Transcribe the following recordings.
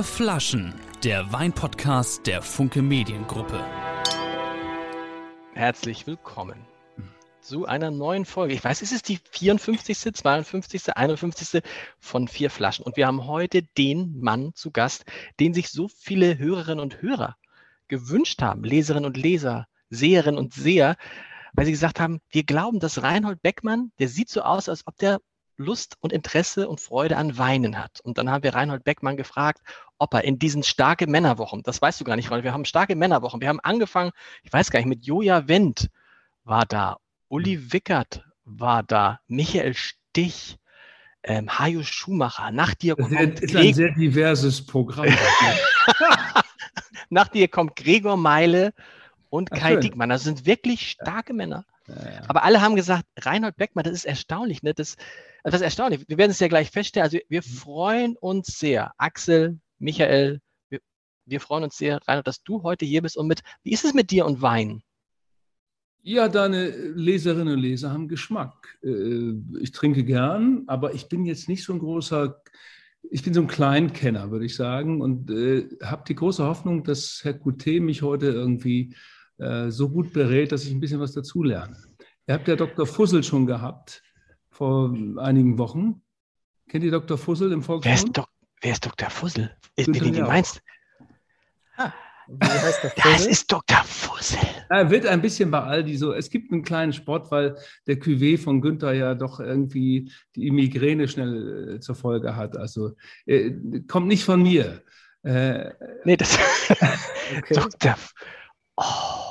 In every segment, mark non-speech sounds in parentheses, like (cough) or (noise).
Vier Flaschen, der Weinpodcast der Funke Mediengruppe. Herzlich willkommen zu einer neuen Folge. Ich weiß, es ist die 54., 52., 51. von Vier Flaschen. Und wir haben heute den Mann zu Gast, den sich so viele Hörerinnen und Hörer gewünscht haben, Leserinnen und Leser, Seherinnen und Seher, weil sie gesagt haben, wir glauben, dass Reinhold Beckmann, der sieht so aus, als ob der Lust und Interesse und Freude an Weinen hat. Und dann haben wir Reinhold Beckmann gefragt, ob er in diesen starke Männerwochen, das weißt du gar nicht, Reinhold, wir haben starke Männerwochen. Wir haben angefangen, ich weiß gar nicht, mit Joja Wendt war da, Uli hm. Wickert war da, Michael Stich, ähm, Hajo Schumacher, nach dir kommt. Das ist ein sehr diverses Programm. (laughs) nach dir kommt Gregor Meile und Kai Ach, Diekmann. Das sind wirklich starke Männer. Ja. Aber alle haben gesagt, Reinhold Beckmann, das ist erstaunlich. Ne? Das, das ist erstaunlich. Wir werden es ja gleich feststellen. Also wir mhm. freuen uns sehr. Axel, Michael, wir, wir freuen uns sehr, Reinhold, dass du heute hier bist. Und mit, wie ist es mit dir und Wein? Ja, deine Leserinnen und Leser haben Geschmack. Äh, ich trinke gern, aber ich bin jetzt nicht so ein großer, ich bin so ein Kleinkenner, würde ich sagen, und äh, habe die große Hoffnung, dass Herr Coutet mich heute irgendwie äh, so gut berät, dass ich ein bisschen was dazulerne. Ihr habt ja Dr. Fussel schon gehabt vor einigen Wochen. Kennt ihr Dr. Fussel im Volksmund? Wer ist, Do wer ist Dr. Fussel? Ist, wie, wie meinst ah, Wie heißt der Fussel? Das ist Dr. Fussel. Er wird ein bisschen bei Aldi so. Es gibt einen kleinen Sport, weil der Cuvée von Günther ja doch irgendwie die Migräne schnell äh, zur Folge hat. Also äh, kommt nicht von mir. Äh, nee, das. (laughs) okay. (laughs) Dr. Oh.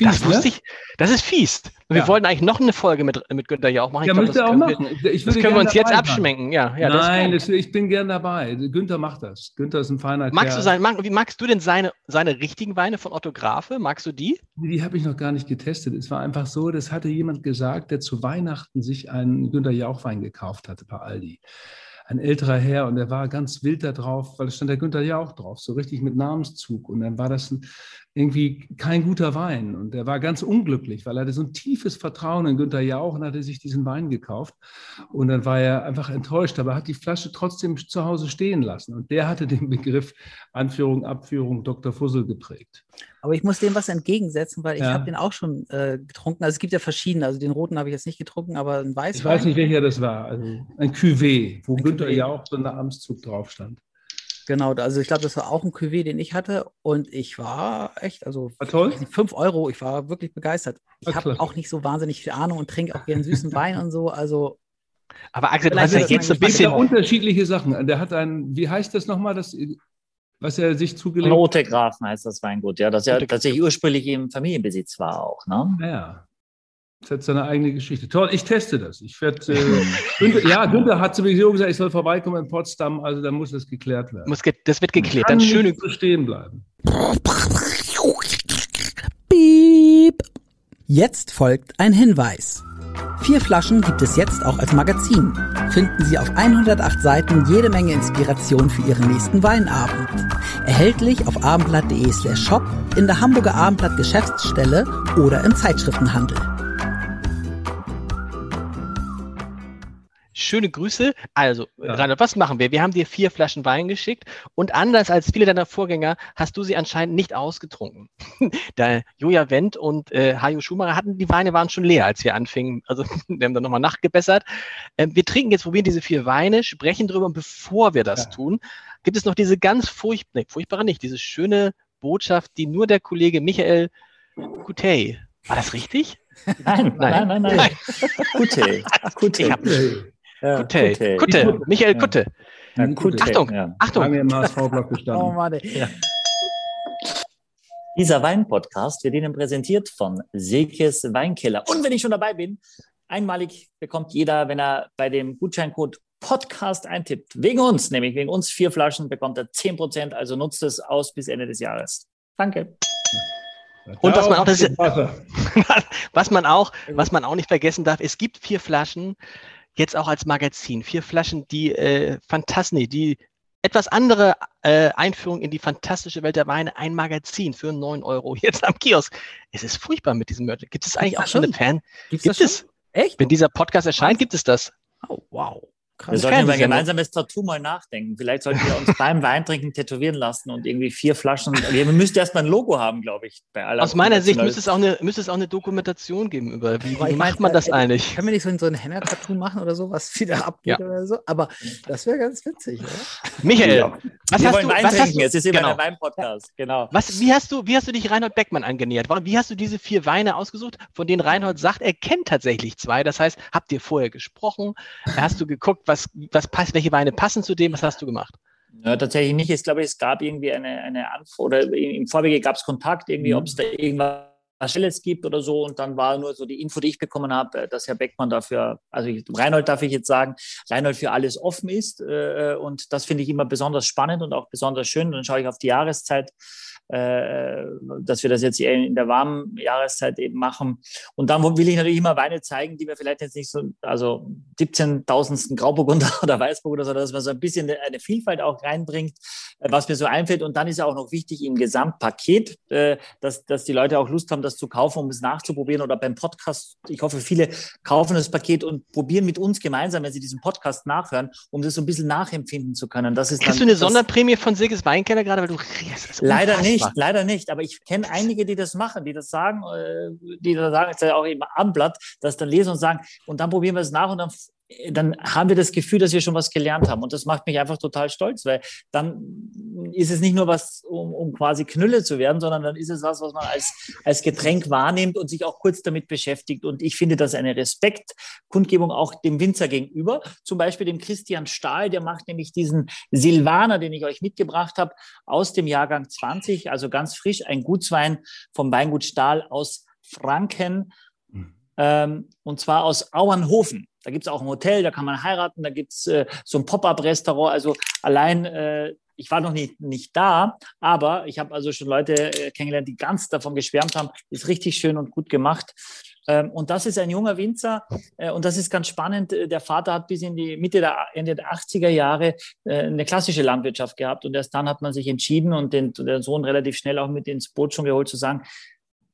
Fies, das wusste ne? ich. Das ist fies. Ja. wir wollten eigentlich noch eine Folge mit, mit Günther Jauch machen. Ich ja, glaub, das auch machen. Wir, das können wir uns jetzt abschminken. Ja, ja, Nein, das, ich bin gern dabei. Günther macht das. Günther ist ein feiner magst Kerl. Du sein, mag, wie magst du denn seine, seine richtigen Weine von Autografe? Magst du die? Die habe ich noch gar nicht getestet. Es war einfach so, das hatte jemand gesagt, der zu Weihnachten sich einen Günther Jauch-Wein gekauft hatte bei Aldi ein älterer Herr und der war ganz wild da drauf, weil es stand der Günther ja auch drauf, so richtig mit Namenszug. Und dann war das ein, irgendwie kein guter Wein. Und er war ganz unglücklich, weil er hatte so ein tiefes Vertrauen in Günther Jauch und hatte sich diesen Wein gekauft. Und dann war er einfach enttäuscht, aber hat die Flasche trotzdem zu Hause stehen lassen. Und der hatte den Begriff Anführung, Abführung Dr. Fussel geprägt. Aber ich muss dem was entgegensetzen, weil ich ja. habe den auch schon äh, getrunken. Also es gibt ja verschiedene. Also den roten habe ich jetzt nicht getrunken, aber ein Weißwein. Ich weiß nicht, welcher das war. Also ein Cuvée, wo ein Günther Cuvée. Jauch so ein Amtszug drauf stand. Genau, also ich glaube, das war auch ein Cuvée, den ich hatte und ich war echt, also war toll. 5 Euro, ich war wirklich begeistert. Ich habe auch nicht so wahnsinnig viel Ahnung und trinke auch gerne süßen Wein und so, also. Aber Axel, hast ja jetzt ein bisschen unterschiedliche Sachen. Der hat ein, wie heißt das nochmal, das, was er sich zugelegt hat? Rote Grafen heißt das Weingut, ja, das ja tatsächlich ursprünglich im Familienbesitz war auch, ne? Ja. Das hat seine eigene Geschichte. Toll, ich teste das. Ich werde, äh, (laughs) Günther, ja, Günther hat sowieso gesagt, ich soll vorbeikommen in Potsdam, also da muss das geklärt werden. Muss ge das wird geklärt. Dann schön stehen bleiben. Piep. Jetzt folgt ein Hinweis. Vier Flaschen gibt es jetzt auch als Magazin. Finden Sie auf 108 Seiten jede Menge Inspiration für Ihren nächsten Weinabend. Erhältlich auf abendblatt.de slash shop, in der Hamburger Abendblatt Geschäftsstelle oder im Zeitschriftenhandel. Schöne Grüße. Also, ja. Reinhard, was machen wir? Wir haben dir vier Flaschen Wein geschickt und anders als viele deiner Vorgänger hast du sie anscheinend nicht ausgetrunken. (laughs) da Joja Wendt und äh, Hajo Schumacher hatten, die Weine waren schon leer, als wir anfingen. Also, (laughs) wir haben dann nochmal nachgebessert. Ähm, wir trinken jetzt, probieren diese vier Weine, sprechen drüber und bevor wir das ja. tun, gibt es noch diese ganz furchtbare, furchtbare nicht, diese schöne Botschaft, die nur der Kollege Michael Coutet, war das richtig? (laughs) Nein, nein, nein, nein. nein. Kutte. Kutte. Ja, Kutte. Kutte. Kutte. Michael Kutte. Ja, Kutte. Achtung, ja. Achtung. Lange im HSV-Block gestanden. Oh, Mann, ja. Dieser Wein-Podcast wird Ihnen präsentiert von Silkes Weinkeller. Und wenn ich schon dabei bin, einmalig bekommt jeder, wenn er bei dem Gutscheincode Podcast eintippt, wegen uns, nämlich wegen uns vier Flaschen, bekommt er 10%, also nutzt es aus bis Ende des Jahres. Danke. Und was man auch, das ist, (laughs) was man auch, was man auch nicht vergessen darf, es gibt vier Flaschen, jetzt auch als Magazin. Vier Flaschen, die äh, fantastisch, die etwas andere äh, Einführung in die fantastische Welt der Weine, ein Magazin für 9 Euro jetzt am Kiosk. Es ist furchtbar mit diesem Mörder. Gibt es eigentlich auch schon eine Fan? Gibt's gibt es? Echt? Wenn dieser Podcast erscheint, gibt es das. Oh, wow. Wir sollten über ein gemeinsames Tattoo mal nachdenken. Vielleicht sollten wir uns (laughs) beim Weintrinken tätowieren lassen und irgendwie vier Flaschen. Wir müssten erstmal ein Logo haben, glaube ich. Aus meiner Sicht müsste es, auch eine, müsste es auch eine Dokumentation geben über wie, wie macht man das äh, eigentlich? Können wir nicht so, so ein Henna-Tattoo machen oder so, was wieder abgeht ja. oder so? Aber das wäre ganz witzig, oder? Michael, ja. was, hast du, Wein was hast du? Es ist immer genau. ein Wein-Podcast, genau. Was, wie, hast du, wie hast du dich Reinhold Beckmann angenähert? Wie hast du diese vier Weine ausgesucht, von denen Reinhold sagt, er kennt tatsächlich zwei? Das heißt, habt ihr vorher gesprochen? Hast du geguckt, was, was passt? welche Weine passen zu dem? Was hast du gemacht? Ja, tatsächlich nicht. Ich glaube, es gab irgendwie eine, eine Anf oder im Vorwege gab es Kontakt, irgendwie, mhm. ob es da irgendwas Schnelles gibt oder so. Und dann war nur so die Info, die ich bekommen habe, dass Herr Beckmann dafür, also ich, Reinhold darf ich jetzt sagen, Reinhold für alles offen ist. Äh, und das finde ich immer besonders spannend und auch besonders schön. Dann schaue ich auf die Jahreszeit äh, dass wir das jetzt in der warmen Jahreszeit eben machen. Und dann will ich natürlich immer Weine zeigen, die wir vielleicht jetzt nicht so, also 17.000. Grauburgunder (laughs) oder Weißburgunder, sondern dass man so ein bisschen eine Vielfalt auch reinbringt, äh, was mir so einfällt. Und dann ist ja auch noch wichtig im Gesamtpaket, äh, dass, dass die Leute auch Lust haben, das zu kaufen, um es nachzuprobieren oder beim Podcast. Ich hoffe, viele kaufen das Paket und probieren mit uns gemeinsam, wenn sie diesen Podcast nachhören, um das so ein bisschen nachempfinden zu können. Das ist Kriegst du eine Sonderprämie von Silges Weinkeller gerade, weil du (laughs) Leider nicht nicht, leider nicht. Aber ich kenne einige, die das machen, die das sagen, äh, die das sagen, ist ja auch eben am Blatt, das dann lesen und sagen, und dann probieren wir es nach und dann dann haben wir das Gefühl, dass wir schon was gelernt haben. Und das macht mich einfach total stolz, weil dann ist es nicht nur was, um, um quasi Knülle zu werden, sondern dann ist es was, was man als, als Getränk wahrnimmt und sich auch kurz damit beschäftigt. Und ich finde das eine Respektkundgebung auch dem Winzer gegenüber. Zum Beispiel dem Christian Stahl, der macht nämlich diesen Silvaner, den ich euch mitgebracht habe, aus dem Jahrgang 20, also ganz frisch, ein Gutswein vom Weingut Stahl aus Franken. Ähm, und zwar aus Auernhofen. Da gibt es auch ein Hotel, da kann man heiraten, da gibt es äh, so ein Pop-up-Restaurant. Also allein, äh, ich war noch nicht, nicht da, aber ich habe also schon Leute äh, kennengelernt, die ganz davon geschwärmt haben. Ist richtig schön und gut gemacht. Ähm, und das ist ein junger Winzer äh, und das ist ganz spannend. Äh, der Vater hat bis in die Mitte der, Ende der 80er Jahre äh, eine klassische Landwirtschaft gehabt und erst dann hat man sich entschieden und den, den Sohn relativ schnell auch mit ins Boot schon geholt, zu sagen,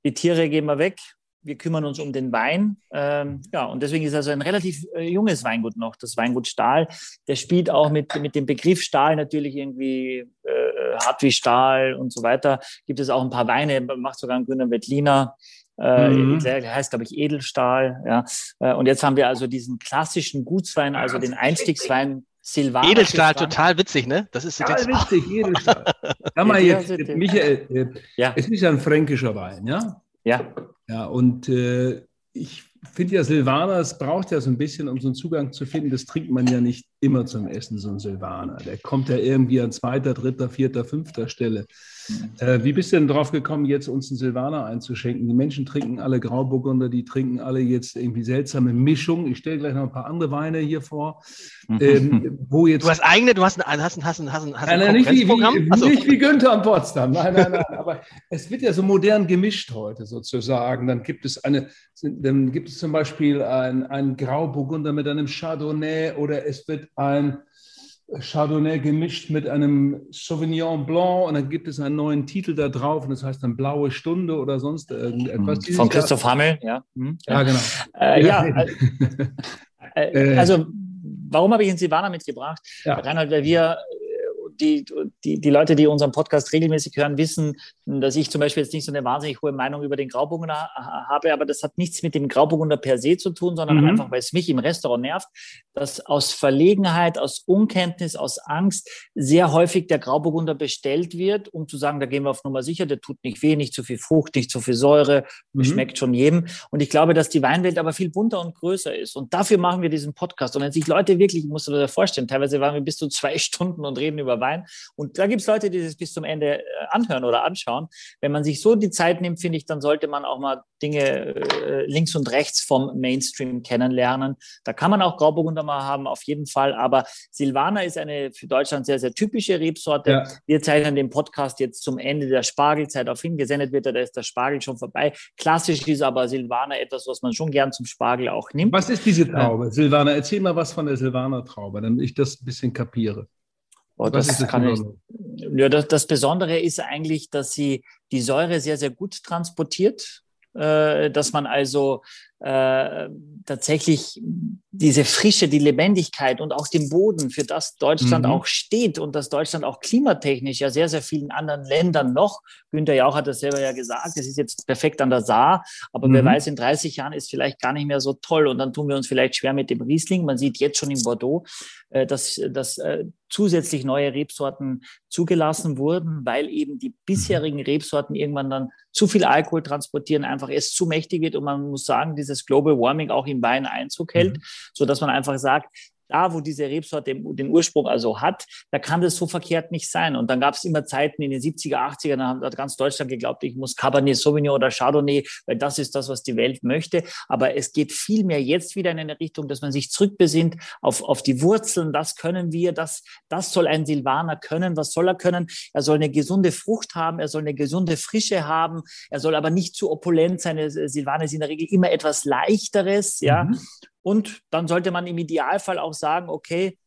die Tiere gehen wir weg, wir kümmern uns um den Wein. Ähm, ja, und deswegen ist also ein relativ äh, junges Weingut noch, das Weingut Stahl. Der spielt auch mit, mit dem Begriff Stahl natürlich irgendwie äh, hart wie Stahl und so weiter. Gibt es auch ein paar Weine, macht sogar ein grüner Wettliner. Äh, mhm. Der heißt, glaube ich, Edelstahl. Ja. Äh, und jetzt haben wir also diesen klassischen Gutswein, also den Einstiegswein Silvaner. Edelstahl, total witzig, ne? Das ist total witzig, Edelstahl. (laughs) Sag mal jetzt, Michael, äh, ja. es ist ja ein fränkischer Wein, ja? Ja. Ja, und äh, ich finde ja, Silvaner, es braucht ja so ein bisschen, um so einen Zugang zu finden. Das trinkt man ja nicht immer zum Essen, so ein Silvaner. Der kommt ja irgendwie an zweiter, dritter, vierter, fünfter Stelle. Äh, wie bist du denn drauf gekommen, jetzt uns einen Silvaner einzuschenken? Die Menschen trinken alle Grauburgunder, die trinken alle jetzt irgendwie seltsame Mischungen. Ich stelle gleich noch ein paar andere Weine hier vor. Ähm, wo jetzt du hast eigene, du hast ein, hast ein, hast ein, hast ein, hast ein nein, nicht, wie, wie, so. nicht wie Günther am Potsdam. Nein, nein, nein. aber es wird ja so modern gemischt heute sozusagen. Dann gibt es eine, dann gibt es zum Beispiel ein, ein Grauburgunder mit einem Chardonnay oder es wird ein Chardonnay gemischt mit einem Sauvignon Blanc und dann gibt es einen neuen Titel da drauf und das heißt dann Blaue Stunde oder sonst irgendetwas. Mhm. Von Christoph Hammel, ja. Mhm. Ja, genau. Äh, ja, äh, äh, (laughs) also warum habe ich den Silvaner mitgebracht? Ja. Reinhard, weil wir die, die, die Leute, die unseren Podcast regelmäßig hören, wissen, dass ich zum Beispiel jetzt nicht so eine wahnsinnig hohe Meinung über den Grauburgunder habe, aber das hat nichts mit dem Grauburgunder per se zu tun, sondern mhm. einfach, weil es mich im Restaurant nervt, dass aus Verlegenheit, aus Unkenntnis, aus Angst sehr häufig der Grauburgunder bestellt wird, um zu sagen, da gehen wir auf Nummer sicher, der tut nicht weh, nicht zu viel Frucht, nicht zu viel Säure, mhm. schmeckt schon jedem. Und ich glaube, dass die Weinwelt aber viel bunter und größer ist. Und dafür machen wir diesen Podcast. Und wenn sich Leute wirklich, ich muss dir vorstellen, teilweise waren wir bis zu zwei (laughs) Stunden und reden über Wein, Wein. Und da gibt es Leute, die das bis zum Ende äh, anhören oder anschauen. Wenn man sich so die Zeit nimmt, finde ich, dann sollte man auch mal Dinge äh, links und rechts vom Mainstream kennenlernen. Da kann man auch Grauburgunder mal haben, auf jeden Fall. Aber Silvaner ist eine für Deutschland sehr, sehr typische Rebsorte. Ja. Wir zeichnen den Podcast jetzt zum Ende der Spargelzeit auf hin. Gesendet wird, da ist der Spargel schon vorbei. Klassisch ist aber Silvaner etwas, was man schon gern zum Spargel auch nimmt. Was ist diese Traube, Silvaner? Erzähl mal was von der Silvaner Traube, damit ich das ein bisschen kapiere. Oh, das, das kann ich, ja, das, das Besondere ist eigentlich, dass sie die Säure sehr, sehr gut transportiert, äh, dass man also äh, tatsächlich diese Frische, die Lebendigkeit und auch den Boden, für das Deutschland mhm. auch steht und das Deutschland auch klimatechnisch ja sehr, sehr vielen anderen Ländern noch. Günther Jauch hat das selber ja gesagt, es ist jetzt perfekt an der Saar, aber mhm. wer weiß, in 30 Jahren ist vielleicht gar nicht mehr so toll und dann tun wir uns vielleicht schwer mit dem Riesling. Man sieht jetzt schon in Bordeaux, äh, dass, dass äh, zusätzlich neue Rebsorten zugelassen wurden, weil eben die bisherigen Rebsorten irgendwann dann zu viel Alkohol transportieren, einfach es zu mächtig wird und man muss sagen, dieses Global Warming auch im Wein Einzug hält, mhm. so dass man einfach sagt, da, wo diese Rebsorte den Ursprung also hat, da kann das so verkehrt nicht sein. Und dann gab es immer Zeiten in den 70er, 80er, da hat ganz Deutschland geglaubt, ich muss Cabernet Sauvignon oder Chardonnay, weil das ist das, was die Welt möchte. Aber es geht vielmehr jetzt wieder in eine Richtung, dass man sich zurückbesinnt auf, auf die Wurzeln. Das können wir, das, das soll ein Silvaner können. Was soll er können? Er soll eine gesunde Frucht haben, er soll eine gesunde Frische haben, er soll aber nicht zu opulent sein. Silvaner ist in der Regel immer etwas leichteres, ja. Mhm. Und dann sollte man im Idealfall auch sagen, okay,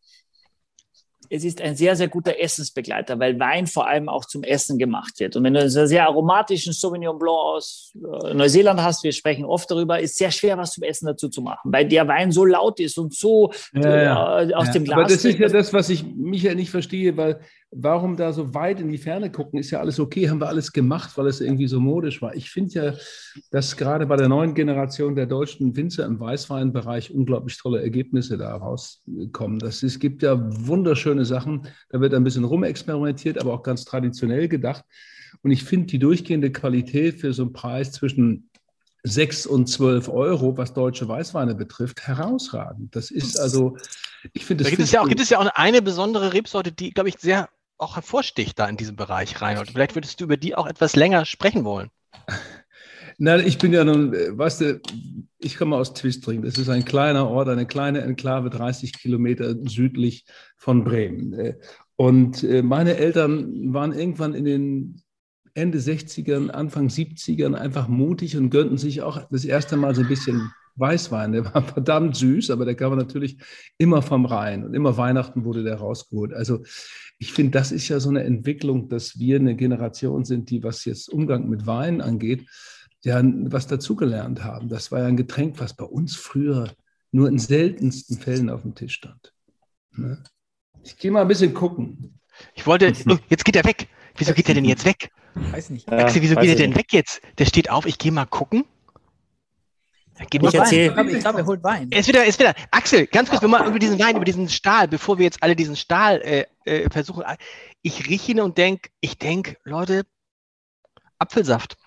es ist ein sehr, sehr guter Essensbegleiter, weil Wein vor allem auch zum Essen gemacht wird. Und wenn du einen sehr aromatischen Sauvignon Blanc aus äh, Neuseeland hast, wir sprechen oft darüber, ist sehr schwer, was zum Essen dazu zu machen, weil der Wein so laut ist und so ja, ja. Äh, aus ja. dem Glas. Aber das ist ja das, was ich Michael nicht verstehe, weil warum da so weit in die Ferne gucken, ist ja alles okay, haben wir alles gemacht, weil es irgendwie so modisch war. Ich finde ja, dass gerade bei der neuen Generation der deutschen Winzer im Weißweinbereich unglaublich tolle Ergebnisse da rauskommen. Das, es gibt ja wunderschöne Sachen, da wird ein bisschen rumexperimentiert, aber auch ganz traditionell gedacht. Und ich finde die durchgehende Qualität für so einen Preis zwischen 6 und 12 Euro, was deutsche Weißweine betrifft, herausragend. Das ist also, ich finde es. Da gibt es, ja auch, gibt es ja auch eine besondere Rebsorte, die, glaube ich, sehr auch hervorsticht da in diesem Bereich, Reinhold. Vielleicht würdest du über die auch etwas länger sprechen wollen. (laughs) Na, ich bin ja nun, weißt du, ich komme aus Twistring. Das ist ein kleiner Ort, eine kleine Enklave, 30 Kilometer südlich von Bremen. Und äh, meine Eltern waren irgendwann in den Ende 60ern, Anfang 70ern einfach mutig und gönnten sich auch das erste Mal so ein bisschen Weißwein. Der war (laughs) verdammt süß, aber der kam natürlich immer vom Rhein und immer Weihnachten wurde der rausgeholt. Also ich finde, das ist ja so eine Entwicklung, dass wir eine Generation sind, die, was jetzt Umgang mit Wein angeht, ja was dazugelernt haben. Das war ja ein Getränk, was bei uns früher nur in seltensten Fällen auf dem Tisch stand. Ne? Ich gehe mal ein bisschen gucken. Ich wollte, oh, jetzt geht er weg. Wieso geht er denn jetzt weg? Weiß nicht. Axel, wieso geht er denn weg jetzt? Der steht auf, ich gehe mal gucken. Gib ich erzähle. Ich glaube, er holt Wein. Er ist wieder, ist wieder. Axel, ganz kurz, wir mal über diesen Wein, über diesen Stahl, bevor wir jetzt alle diesen Stahl äh, äh, versuchen. Ich rieche ihn und denke, ich denke, Leute, Apfelsaft.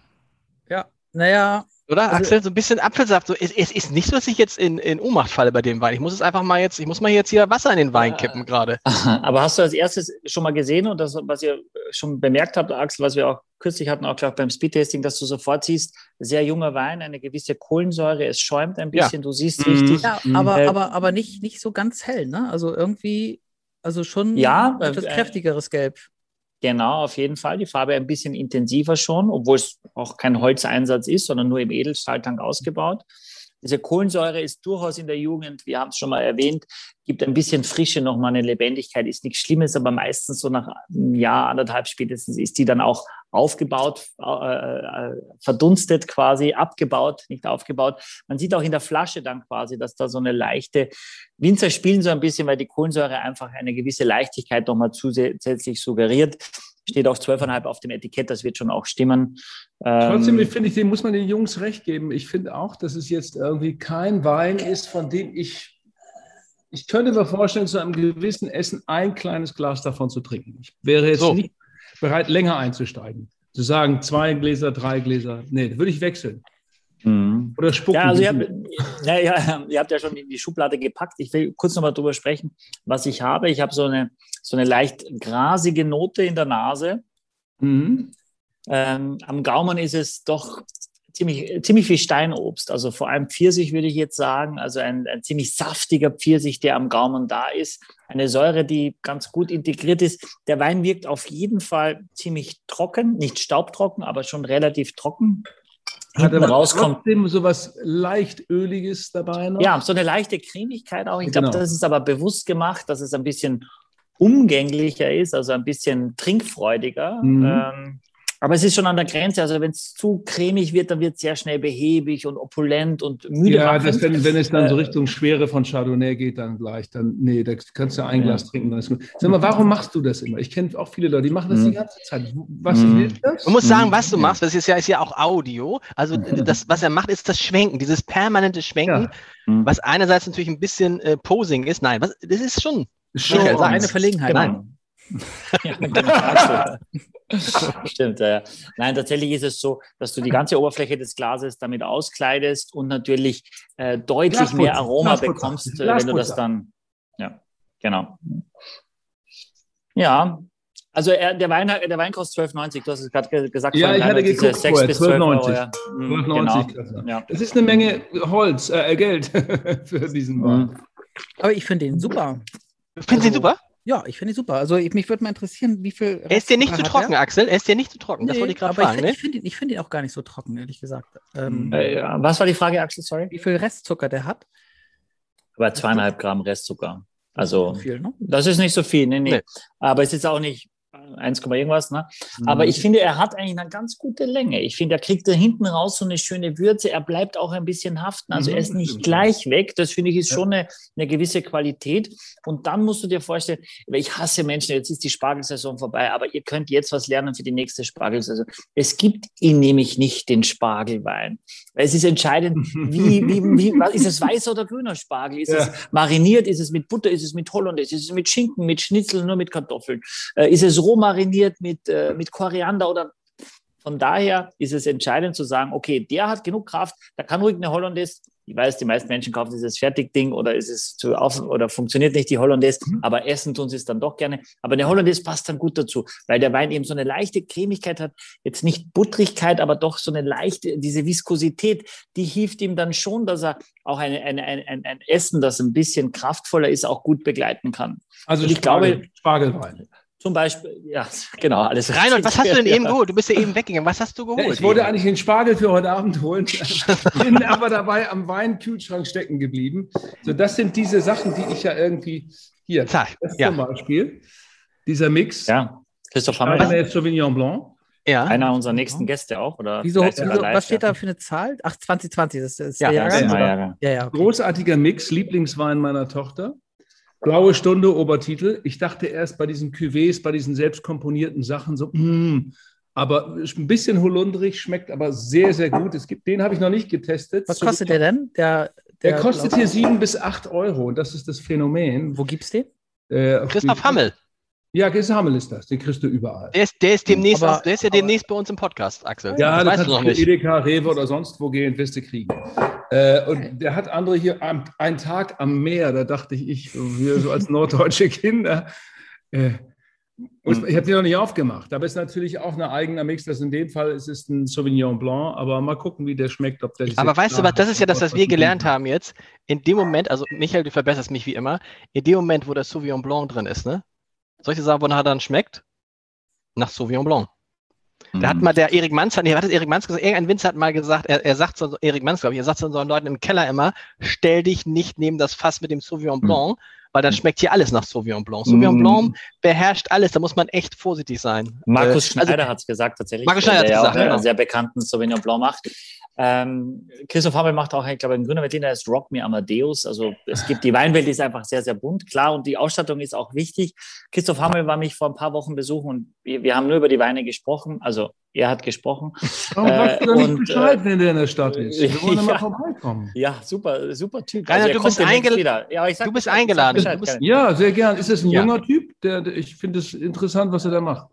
Ja, naja. Oder, also, Axel? So ein bisschen Apfelsaft. So, es, es, ist nicht so, dass ich jetzt in, in Ohnmacht falle bei dem Wein. Ich muss es einfach mal jetzt, ich muss mal jetzt hier Wasser in den Wein kippen gerade. (laughs) Aber hast du als erstes schon mal gesehen und das, was ihr schon bemerkt habt, Axel, was wir auch kürzlich hatten, auch beim Speedtasting, dass du sofort siehst, sehr junger Wein, eine gewisse Kohlensäure, es schäumt ein bisschen, ja. du siehst mhm. richtig. Ja, aber, äh, aber, aber nicht, nicht so ganz hell, ne? Also irgendwie, also schon ja, etwas äh, kräftigeres Gelb. Genau, auf jeden Fall. Die Farbe ein bisschen intensiver schon, obwohl es auch kein Holzeinsatz ist, sondern nur im Edelstahltank ausgebaut. Diese Kohlensäure ist durchaus in der Jugend, wir haben es schon mal erwähnt, gibt ein bisschen Frische, nochmal eine Lebendigkeit, ist nichts Schlimmes, aber meistens so nach einem Jahr, anderthalb spätestens ist die dann auch aufgebaut, äh, äh, verdunstet quasi, abgebaut, nicht aufgebaut. Man sieht auch in der Flasche dann quasi, dass da so eine leichte, Winzer spielen so ein bisschen, weil die Kohlensäure einfach eine gewisse Leichtigkeit nochmal zusätzlich suggeriert. Steht auch 12,5 auf dem Etikett, das wird schon auch stimmen. Trotzdem ähm, finde ich, dem muss man den Jungs recht geben. Ich finde auch, dass es jetzt irgendwie kein Wein ist, von dem ich, ich könnte mir vorstellen, zu einem gewissen Essen ein kleines Glas davon zu trinken. Ich wäre jetzt so. nicht bereit, länger einzusteigen. Zu sagen, zwei Gläser, drei Gläser. Nee, da würde ich wechseln. Mhm. Oder spucken. Ja, also ihr habt, (laughs) ja, ja, ihr habt ja schon in die Schublade gepackt. Ich will kurz nochmal drüber sprechen, was ich habe. Ich habe so eine, so eine leicht grasige Note in der Nase. Mhm. Ähm, am Gaumen ist es doch ziemlich, ziemlich viel Steinobst. Also vor allem Pfirsich würde ich jetzt sagen. Also ein, ein ziemlich saftiger Pfirsich, der am Gaumen da ist. Eine Säure, die ganz gut integriert ist. Der Wein wirkt auf jeden Fall ziemlich trocken, nicht staubtrocken, aber schon relativ trocken hat aber rauskommt. trotzdem so was leicht Öliges dabei noch. Ja, so eine leichte Cremigkeit auch. Ich genau. glaube, das ist aber bewusst gemacht, dass es ein bisschen umgänglicher ist, also ein bisschen trinkfreudiger. Mhm. Ähm, Aber es ist schon an der Grenze. Also wenn es zu cremig wird, dann wird es sehr schnell behäbig und opulent und müde. Ja, das, wenn, wenn es dann so äh, Richtung Schwere von Chardonnay geht, dann gleich, dann, nee, da kannst du ein Glas trinken. Dann ist gut. Sag mal, warum machst du das immer? Ich kenne auch viele Leute, die machen das mhm. die ganze Zeit. Was mhm. hilft das? Man muss sagen, was du machst, das ist ja, ist ja auch Audio. Also das, was er macht, ist das Schwenken, dieses permanente Schwenken, ja. Mhm. was einerseits natürlich ein bisschen äh, Posing ist. Nein, was, das ist schon, schon eine Verlegenheit. Nein. (laughs) ja, genau. (laughs) Stimmt, ja. Nein, tatsächlich ist es so, dass du die ganze Oberfläche des Glases damit auskleidest und natürlich äh, deutlich Glasputz, mehr Aroma Glasputz, bekommst, äh, wenn du das dann. Ja, genau. Ja, also er, der, Wein, der Wein kostet 12,90. Du hast es gerade gesagt. Ja, ich hatte geguckt 6 vorher, bis 12,90. Ja. 12,90 genau. ja. Das ist eine Menge Holz, äh, Geld (laughs) für diesen Wein. Mhm. Aber ich finde ihn super. Finden Sie ihn super? Ja, ich finde ihn super. Also ich, mich würde mal interessieren, wie viel. Er ist dir nicht zu trocken, er? Axel. Er ist dir nicht zu trocken. das wollte ich gerade fragen. Ich, ne? ich finde ihn, find ihn auch gar nicht so trocken, ehrlich gesagt. Ähm, äh, ja. Was war die Frage, Axel? Sorry. Wie viel Restzucker der hat? Aber zweieinhalb Gramm Restzucker. Also, viel, ne? das ist nicht so viel. Nee, nee. nee. Aber es ist auch nicht 1, irgendwas. Ne? Mhm. Aber ich finde, er hat eigentlich eine ganz gute Länge. Ich finde, er kriegt da hinten raus so eine schöne Würze. Er bleibt auch ein bisschen haften. Also mhm, er ist nicht gleich weg. Das finde ich ist ja. schon eine, eine gewisse Qualität. Und dann musst du dir vorstellen, ich hasse Menschen, jetzt ist die Spargelsaison vorbei, aber ihr könnt jetzt was lernen für die nächste Spargelsaison. Es gibt ihn nämlich nicht, den Spargelwein. Es ist entscheidend, wie, wie, wie (laughs) was, ist es weißer oder grüner Spargel? Ist ja. es mariniert? Ist es mit Butter? Ist es mit Hollandaise? Ist es mit Schinken, mit Schnitzel, nur mit Kartoffeln? Äh, ist es roh mariniert mit, äh, mit Koriander oder von daher ist es entscheidend zu sagen, okay, der hat genug Kraft, da kann ruhig eine Hollandaise ich weiß, die meisten Menschen kaufen dieses Fertigding oder ist es zu auf oder funktioniert nicht die Hollandaise, mhm. aber essen tun sie es dann doch gerne. Aber eine Hollandaise passt dann gut dazu, weil der Wein eben so eine leichte Cremigkeit hat, jetzt nicht Buttrigkeit, aber doch so eine leichte, diese Viskosität, die hilft ihm dann schon, dass er auch eine, eine, ein, ein Essen, das ein bisschen kraftvoller ist, auch gut begleiten kann. Also ich Spargel, glaube, Spargelwein. Zum Beispiel, ja, (laughs) genau, alles Reinhold, was hast du denn eben geholt? Du bist ja eben weggegangen. Was hast du geholt? Ja, ich wollte eben? eigentlich den Spargel für heute Abend holen, (laughs) bin aber dabei am Weinkühlschrank stecken geblieben. So, das sind diese Sachen, die ich ja irgendwie hier, Zack, das ja. zum Beispiel, dieser Mix. Ja, Christoph Hammer. Sauvignon Blanc. Ja. Einer unserer nächsten Gäste auch. Oder wieso, wieso was steht da für eine Zahl? Ach, 2020, das ist ja, der Jahrgang? Ja, ja. Großartiger Mix, Lieblingswein meiner Tochter. Blaue Stunde, Obertitel. Ich dachte erst bei diesen Cuvées, bei diesen selbstkomponierten Sachen so, mm, aber ein bisschen holundrig, schmeckt aber sehr, sehr gut. Es gibt, den habe ich noch nicht getestet. Was kostet der denn? Der, der, der kostet hier sieben bis acht Euro. Und das ist das Phänomen. Wo gibt es den? Äh, Christoph Hammel. Ja, Hammel ist das. Den kriegst du überall. Der ist, der ist, demnächst, aber, der ist ja demnächst bei uns im Podcast, Axel. Ja, das, das kannst du noch Edeka, Rewe oder sonst wo gehen, wirst du kriegen. Äh, und der hat andere hier einen Tag am Meer, da dachte ich, ich, wir so als norddeutsche Kinder, äh, hm. ich habe den noch nicht aufgemacht, aber es ist natürlich auch ein eigener Mix. Das in dem Fall ist es ein Sauvignon Blanc, aber mal gucken, wie der schmeckt. Ob der aber weißt du was, das ist ja das, was wir gelernt haben jetzt. In dem Moment, also Michael, du verbesserst mich wie immer, in dem Moment, wo der Sauvignon Blanc drin ist, ne? Soll ich dir sagen, wonach er dann schmeckt? Nach Sauvignon Blanc. Da hat mhm. mal der Erik Manz, nee, hat das Erik Manz gesagt, irgendein Winzer hat mal gesagt, er, er sagt so, Erik Manz, glaube ich, er sagt zu unseren Leuten im Keller immer, stell dich nicht neben das Fass mit dem Sauvignon mhm. Blanc, weil dann schmeckt hier alles nach Sauvignon Blanc. Sauvignon mm. Blanc beherrscht alles, da muss man echt vorsichtig sein. Markus äh, Schneider also, hat es gesagt tatsächlich, Markus Schneider der ja gesagt, auch genau. einen sehr bekannten Sauvignon Blanc macht. Ähm, Christoph Hamel macht auch, ich glaube, ein grüner Veltliner ist Rock Me Amadeus. Also es gibt die Weinwelt, die ist einfach sehr, sehr bunt, klar, und die Ausstattung ist auch wichtig. Christoph Hamel war mich vor ein paar Wochen besuchen und wir, wir haben nur über die Weine gesprochen. Also er hat gesprochen. Warum äh, sagst du doch nicht Bescheid, äh, wenn der in der Stadt ist? Wir wollen (laughs) ja, mal vorbeikommen. Ja, super, super Typ. Also Rainer, du, bist eingel ja, sag, du bist eingeladen. Du bist ja, sehr gern. Ist das ein ja. junger Typ? Der, der ich finde es interessant, was er da macht.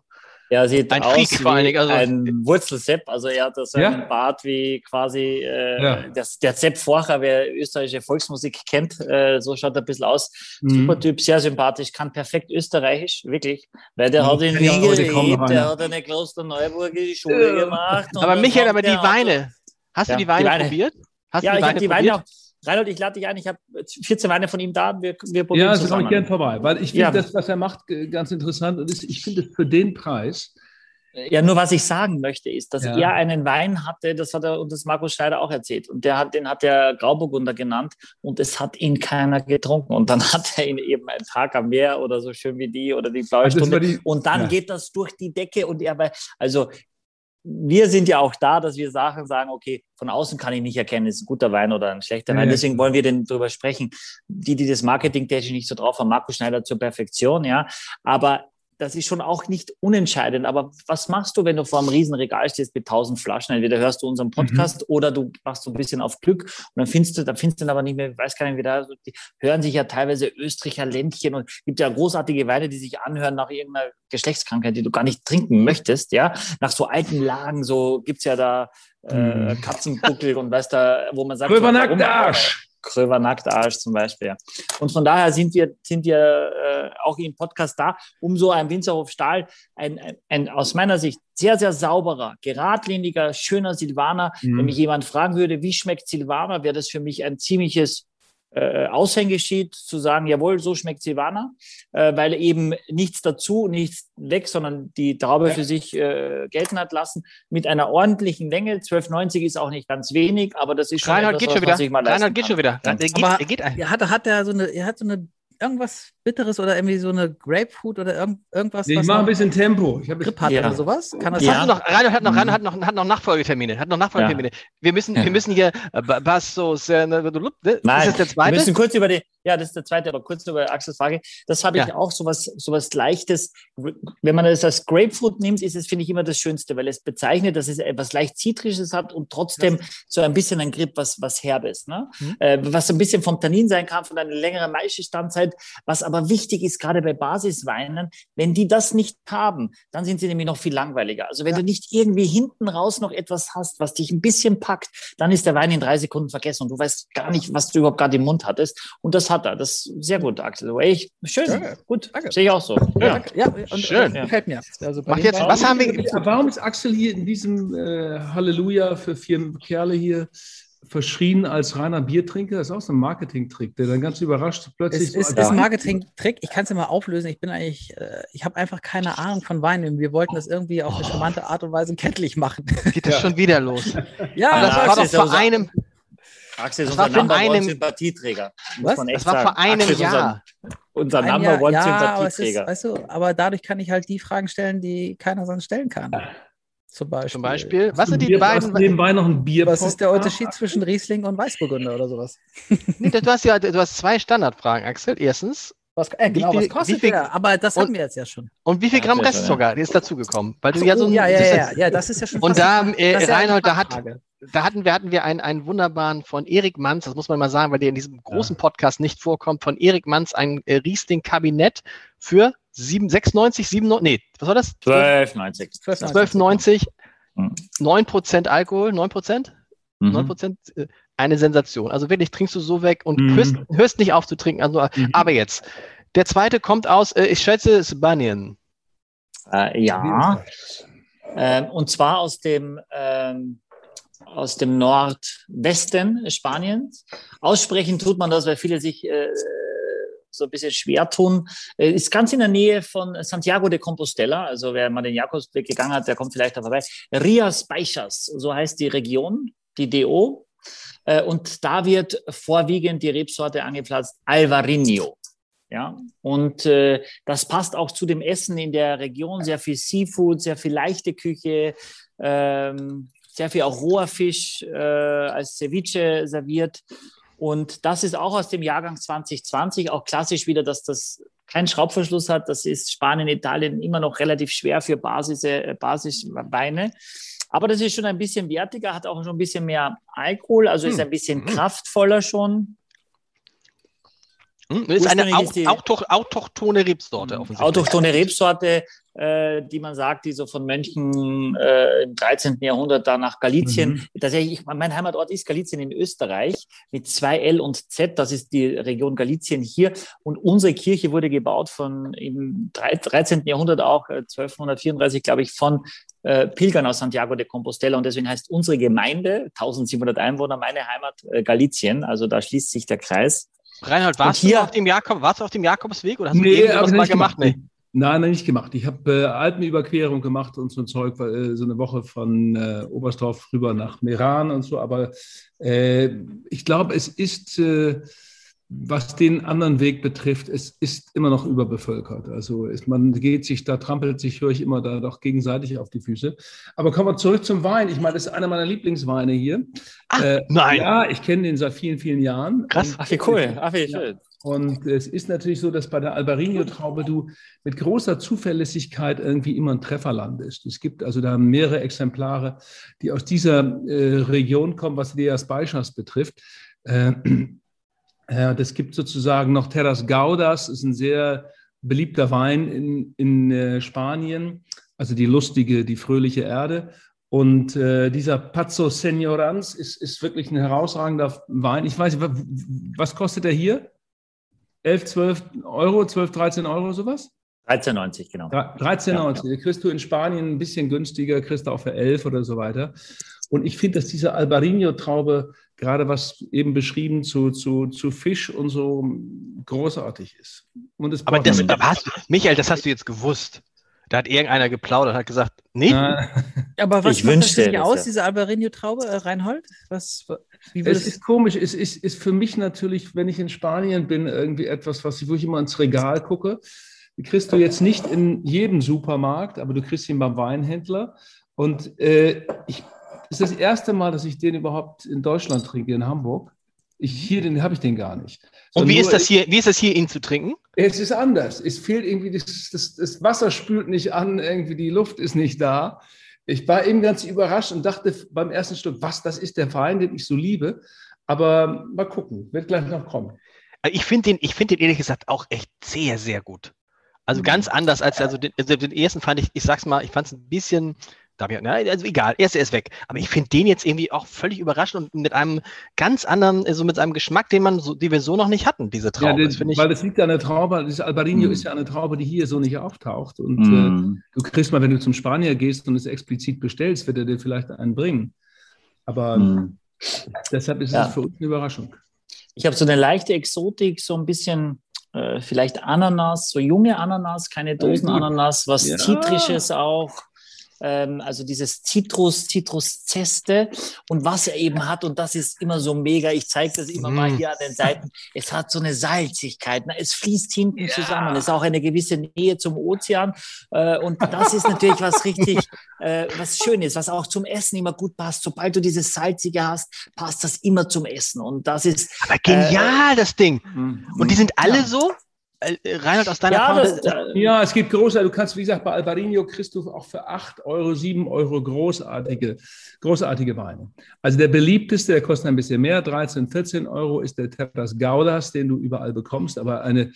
Er sieht ein aus Freak, wie vor allen Dingen, also ein Wurzelsepp. Also er hat so einen ja? Bart wie quasi äh, ja. das, der Sepp Forcher, wer österreichische Volksmusik kennt. Äh, so schaut er ein bisschen aus. Mhm. Super Typ, sehr sympathisch, kann perfekt österreichisch, wirklich. Weil der mhm. hat in Wien gelebt, der hat eine Klosterneuburgische Schule ja. gemacht. Aber Michael, aber die Weine. Hast du die Weine, die Weine probiert? Hast ja, ich habe die Weine auch. Reinhold, ich lade dich ein. Ich habe 14 Weine von ihm da. Wir, wir probieren Ja, das komme ich gerne vorbei, weil ich finde ja. das, was er macht, ganz interessant. Und ich finde es für den Preis. Ja, nur was ich sagen möchte, ist, dass ja. er einen Wein hatte, das hat er und das Markus Schneider auch erzählt. Und der hat, den hat er Grauburgunder genannt und es hat ihn keiner getrunken. Und dann (laughs) hat er ihn eben einen Tag am Meer oder so schön wie die oder die blaue also Stunde. Die, und dann ja. geht das durch die Decke und er war, also wir sind ja auch da, dass wir Sachen sagen, okay, von außen kann ich nicht erkennen, ist ein guter Wein oder ein schlechter Wein. Deswegen wollen wir denn darüber sprechen. Die, die das Marketing technisch nicht so drauf haben, Marco Schneider zur Perfektion, ja. Aber das ist schon auch nicht unentscheidend. Aber was machst du, wenn du vor einem Riesenregal stehst mit tausend Flaschen? Entweder hörst du unseren mhm. Podcast mhm. oder du machst so ein bisschen auf Glück und dann findest du, dann findest du aber nicht mehr, ich weiß gar nicht, wie da, die hören sich ja teilweise Österreicher Ländchen und gibt ja großartige Weine, die sich anhören nach irgendeiner Geschlechtskrankheit, die du gar nicht trinken möchtest, ja. Nach so alten Lagen, so gibt's ja da äh, mhm. Katzenbuckel und weißt da, wo man sagt, Röbernackter Arsch. Kröver Nacktarsch zum Beispiel. Und von daher sind wir, sind wir äh, auch im Podcast da, um so ein Winzerhof Stahl, ein, ein, ein, aus meiner Sicht sehr, sehr sauberer, geradliniger, schöner Silvaner. Mhm. Wenn mich jemand fragen würde, wie schmeckt Silvaner, wäre das für mich ein ziemliches äh, Aushängeschied zu sagen, jawohl, so schmeckt Silvaner, äh, weil eben nichts dazu, nichts weg, sondern die Traube ja. für sich äh, gelten hat lassen, mit einer ordentlichen Länge. 12,90 ist auch nicht ganz wenig, aber das ist schon Reinhard etwas, geht schon wieder. Reinhard geht schon wieder. Er geht, er geht, er hat, hat er so eine, er hat so eine irgendwas Bitteres oder irgendwie so eine Grapefruit oder irgend, irgendwas? Ich mache ein bisschen Tempo. Ich Grip hat ja. oder sowas? Kann das ja. noch, Rainer hat noch, Rainer hat noch, hat noch Nachfolgetermine. Hat noch Nachfolgetermine. Ja. Wir, müssen, wir müssen hier äh, Bastos. Äh, ne, Nein, ist das der zweite? Wir müssen kurz über die, ja, das ist der zweite, aber kurz über Axels Frage. Das habe ich ja. auch, sowas, sowas Leichtes. Wenn man das als Grapefruit nimmt, ist es, finde ich, immer das Schönste, weil es bezeichnet, dass es etwas leicht Zitrisches hat und trotzdem so ein bisschen ein Grip, was, was Herbes. Ne? Mhm. Äh, was so ein bisschen vom Tannin sein kann, von einer längeren Maischestandzeit. Was aber wichtig ist, gerade bei Basisweinen, wenn die das nicht haben, dann sind sie nämlich noch viel langweiliger. Also wenn ja. du nicht irgendwie hinten raus noch etwas hast, was dich ein bisschen packt, dann ist der Wein in drei Sekunden vergessen und du weißt gar nicht, was du überhaupt gerade im Mund hattest. Und das hat er. Das ist sehr gut, Axel. Ich, schön. Danke. Gut. Danke. Sehe ich auch so. Ja, ja. Und, schön. Ja. Gefällt mir. Also Mach jetzt, was haben wir? Warum ist Axel hier in diesem äh, Halleluja für vier Kerle hier? Verschrien als reiner Biertrinker. Das ist auch so ein Marketing-Trick, der dann ganz überrascht plötzlich. Es so ist, ist ein Marketing-Trick. Ich kann es ja mal auflösen. Ich bin eigentlich, äh, ich habe einfach keine Ahnung von Wein. Wir wollten das irgendwie auf eine charmante Art und Weise kenntlich machen. Geht das ja. schon wieder los? (laughs) ja, Aber das war doch vor einem. Axel ist unser Number einem, Sympathieträger. Was? Das war vor einem Jahr. Unser, unser Number Jahr, One ja, Sympathieträger. Aber, ist, weißt du, aber dadurch kann ich halt die Fragen stellen, die keiner sonst stellen kann. Zum Beispiel. Zum Beispiel. Was sind die Bier, beiden? Nebenbei noch ein Bier. Was ist der Unterschied zwischen Riesling und Weißburgunder oder sowas? nee, du hast ja du hast zwei Standardfragen, Axel. Erstens. Was, äh, genau, viel, was kostet viel, der? Aber das und, haben wir jetzt ja schon. Und wie viel Gramm Restzucker ist dazugekommen? Weil du so, ja so ein, ja, ja, ja, ja, das ist ja schon. Und da, äh, Reinhold, da hat, da hatten wir, hatten wir einen, einen wunderbaren von Erik Manz, das muss man mal sagen, weil der in diesem großen Podcast nicht vorkommt, von Erik Manz ein äh, Riesling-Kabinett für 7, 6,90, 7, nee, was war das? 12,90. 12,90, 9% Alkohol, 9%? Mhm. 9%, äh, eine Sensation. Also wirklich trinkst du so weg und mhm. hörst, hörst, nicht auf zu trinken. Also, mhm. Aber jetzt, der zweite kommt aus, äh, ich schätze, Spanien. Äh, ja. Ähm, und zwar aus dem, ähm, aus dem Nordwesten Spaniens. Aussprechen tut man das, weil viele sich äh, so ein bisschen schwer tun. Äh, ist ganz in der Nähe von Santiago de Compostela. Also wer mal den Jakobsweg gegangen hat, der kommt vielleicht da vorbei. Rias Baixas, so heißt die Region, die DO. Äh, und da wird vorwiegend die Rebsorte angepflanzt Alvarinho. Ja, und äh, das passt auch zu dem Essen in der Region. Sehr viel Seafood, sehr viel leichte Küche, ähm, sehr viel auch roher Fisch äh, als Ceviche serviert. Und das ist auch aus dem Jahrgang 2020, auch klassisch wieder, dass das keinen Schraubverschluss hat. Das ist Spanien, Italien immer noch relativ schwer für Basis, äh, Basisweine. Aber das ist schon ein bisschen wertiger, hat auch schon ein bisschen mehr Alkohol, also hm. ist ein bisschen hm. kraftvoller schon. Hm, ist eine autochtone Rebsorte. Hm, autochtone Rebsorte, äh, die man sagt, die so von Mönchen äh, im 13. Jahrhundert da nach Galizien. Mhm. Tatsächlich, mein Heimatort ist Galizien in Österreich mit zwei L und Z. Das ist die Region Galizien hier. Und unsere Kirche wurde gebaut von im 13. Jahrhundert auch, äh, 1234, glaube ich, von äh, Pilgern aus Santiago de Compostela. Und deswegen heißt unsere Gemeinde, 1700 Einwohner, meine Heimat äh, Galizien. Also da schließt sich der Kreis. Reinhold, warst, hier, du auf dem Jakob, warst du auf dem Jakobsweg oder hast nee, du irgendwas mal gemacht? gemacht? Nee. Nein, nein, nicht gemacht. Ich habe äh, Alpenüberquerung gemacht und so ein Zeug, äh, so eine Woche von äh, Oberstdorf rüber nach Meran und so. Aber äh, ich glaube, es ist, äh, was den anderen Weg betrifft, es ist immer noch überbevölkert. Also es, man geht sich, da trampelt sich, höre ich immer da doch gegenseitig auf die Füße. Aber kommen wir zurück zum Wein. Ich meine, das ist einer meiner Lieblingsweine hier. Ach, äh, nein. Ja, ich kenne den seit vielen, vielen Jahren. Krass. Ach, wie cool. Ach, wie schön. Und es ist natürlich so, dass bei der Albarino-Traube du mit großer Zuverlässigkeit irgendwie immer einen Treffer landest. Es gibt also da mehrere Exemplare, die aus dieser äh, Region kommen, was die Baixas betrifft. Äh, (clears throat) äh, das gibt sozusagen noch Terras Gaudas, ist ein sehr beliebter Wein in, in äh, Spanien, also die lustige, die fröhliche Erde. Und äh, dieser Pazzo Senorans ist, ist wirklich ein herausragender Wein. Ich weiß, was kostet er hier? 11, 12 Euro, 12, 13 Euro, sowas? 13,90, genau. 13,90. Ja, ja. Kriegst du in Spanien ein bisschen günstiger, kriegst du auch für 11 oder so weiter. Und ich finde, dass diese Albarino-Traube, gerade was eben beschrieben zu, zu, zu Fisch und so, großartig ist. Aber das, hast, Michael, das hast du jetzt gewusst. Da hat irgendeiner geplaudert, hat gesagt, nee. Aber was ich macht wünschte, das nicht aus, ja. diese Albarino-Traube, äh, Reinhold? Was, es ist komisch. Es ist, ist für mich natürlich, wenn ich in Spanien bin, irgendwie etwas, was ich, wo ich immer ins Regal gucke. Die kriegst du jetzt nicht in jedem Supermarkt, aber du kriegst ihn beim Weinhändler. Und äh, ich, ist das erste Mal, dass ich den überhaupt in Deutschland trinke, in Hamburg. Ich, hier den habe ich den gar nicht. Und wie ist das hier? Wie ist das hier, ihn zu trinken? Es ist anders. Es fehlt irgendwie das, das, das Wasser spült nicht an, irgendwie die Luft ist nicht da. Ich war eben ganz überrascht und dachte beim ersten Stück, was, das ist der Verein, den ich so liebe. Aber mal gucken, wird gleich noch kommen. Ich finde den, ich den ehrlich gesagt auch echt sehr, sehr gut. Also ganz anders als also den, also den ersten fand ich, ich sag's mal, ich fand es ein bisschen Ich, nein, also egal, er ist, er ist weg. Aber ich finde den jetzt irgendwie auch völlig überraschend und mit einem ganz anderen, so also mit einem Geschmack, den man so, die wir so noch nicht hatten, diese Traube. Ja, das, ich, weil das liegt an der Traube, das Albarino mm. ist ja eine Traube, die hier so nicht auftaucht. Und mm. äh, du kriegst mal, wenn du zum Spanier gehst und es explizit bestellst, wird er dir vielleicht einen bringen. Aber mm. deshalb ist ja. es für uns eine Überraschung. Ich habe so eine leichte Exotik, so ein bisschen äh, vielleicht Ananas, so junge Ananas, keine Dosenananas, was ja. Zitrisches auch ähm, also dieses Citrus, Zitruszeste und was er eben hat und das ist immer so mega, ich zeige das immer mm. mal hier an den Seiten, es hat so eine Salzigkeit, ne? es fließt hinten ja. zusammen, es ist auch eine gewisse Nähe zum Ozean äh, und das ist natürlich was richtig, (laughs) äh, was Schönes, was auch zum Essen immer gut passt, sobald du dieses Salzige hast, passt das immer zum Essen und das ist... Aber genial, äh, das Ding! Mhm. Und die sind alle ja. so? Äh, Reinhard, aus deiner ja, das, ja, es gibt große, du kannst, wie gesagt, bei Albarino kriegst du auch für 8 Euro, 7 Euro großartige, großartige Weine. Also der beliebteste, der kostet ein bisschen mehr, 13, 14 Euro, ist der Terras Gaudas, den du überall bekommst, aber eine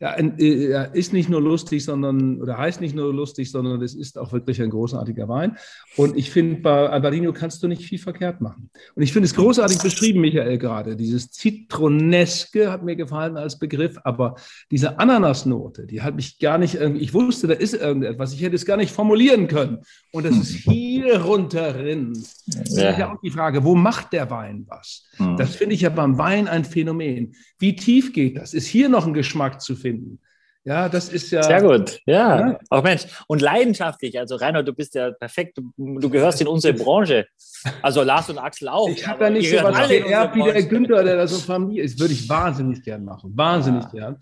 ja, äh, ist nicht nur lustig, sondern, oder heißt nicht nur lustig, sondern es ist auch wirklich ein großartiger Wein. Und ich finde, bei Albarino kannst du nicht viel verkehrt machen. Und ich finde es großartig beschrieben, Michael, gerade. Dieses Zitroneske hat mir gefallen als Begriff, aber diese Ananasnote, die hat mich gar nicht ich wusste, da ist irgendetwas, ich hätte es gar nicht formulieren können. Und das ist hier runterrin. Das ist ja auch die Frage, wo macht der Wein was? Hm. Das finde ich ja beim Wein ein Phänomen. Wie tief geht das? Ist hier noch ein Geschmack zu finden? Ja, das ist ja. Sehr gut, ja. ja. Auch Mensch. Und leidenschaftlich. Also, Rainer, du bist ja perfekt. Du, du gehörst in unsere Branche. Also, Lars und Axel auch. Ich habe ja nicht so was geerbt wie der Günther, der da so Familie ist. Würde ich wahnsinnig gern machen. Wahnsinnig ja. gern.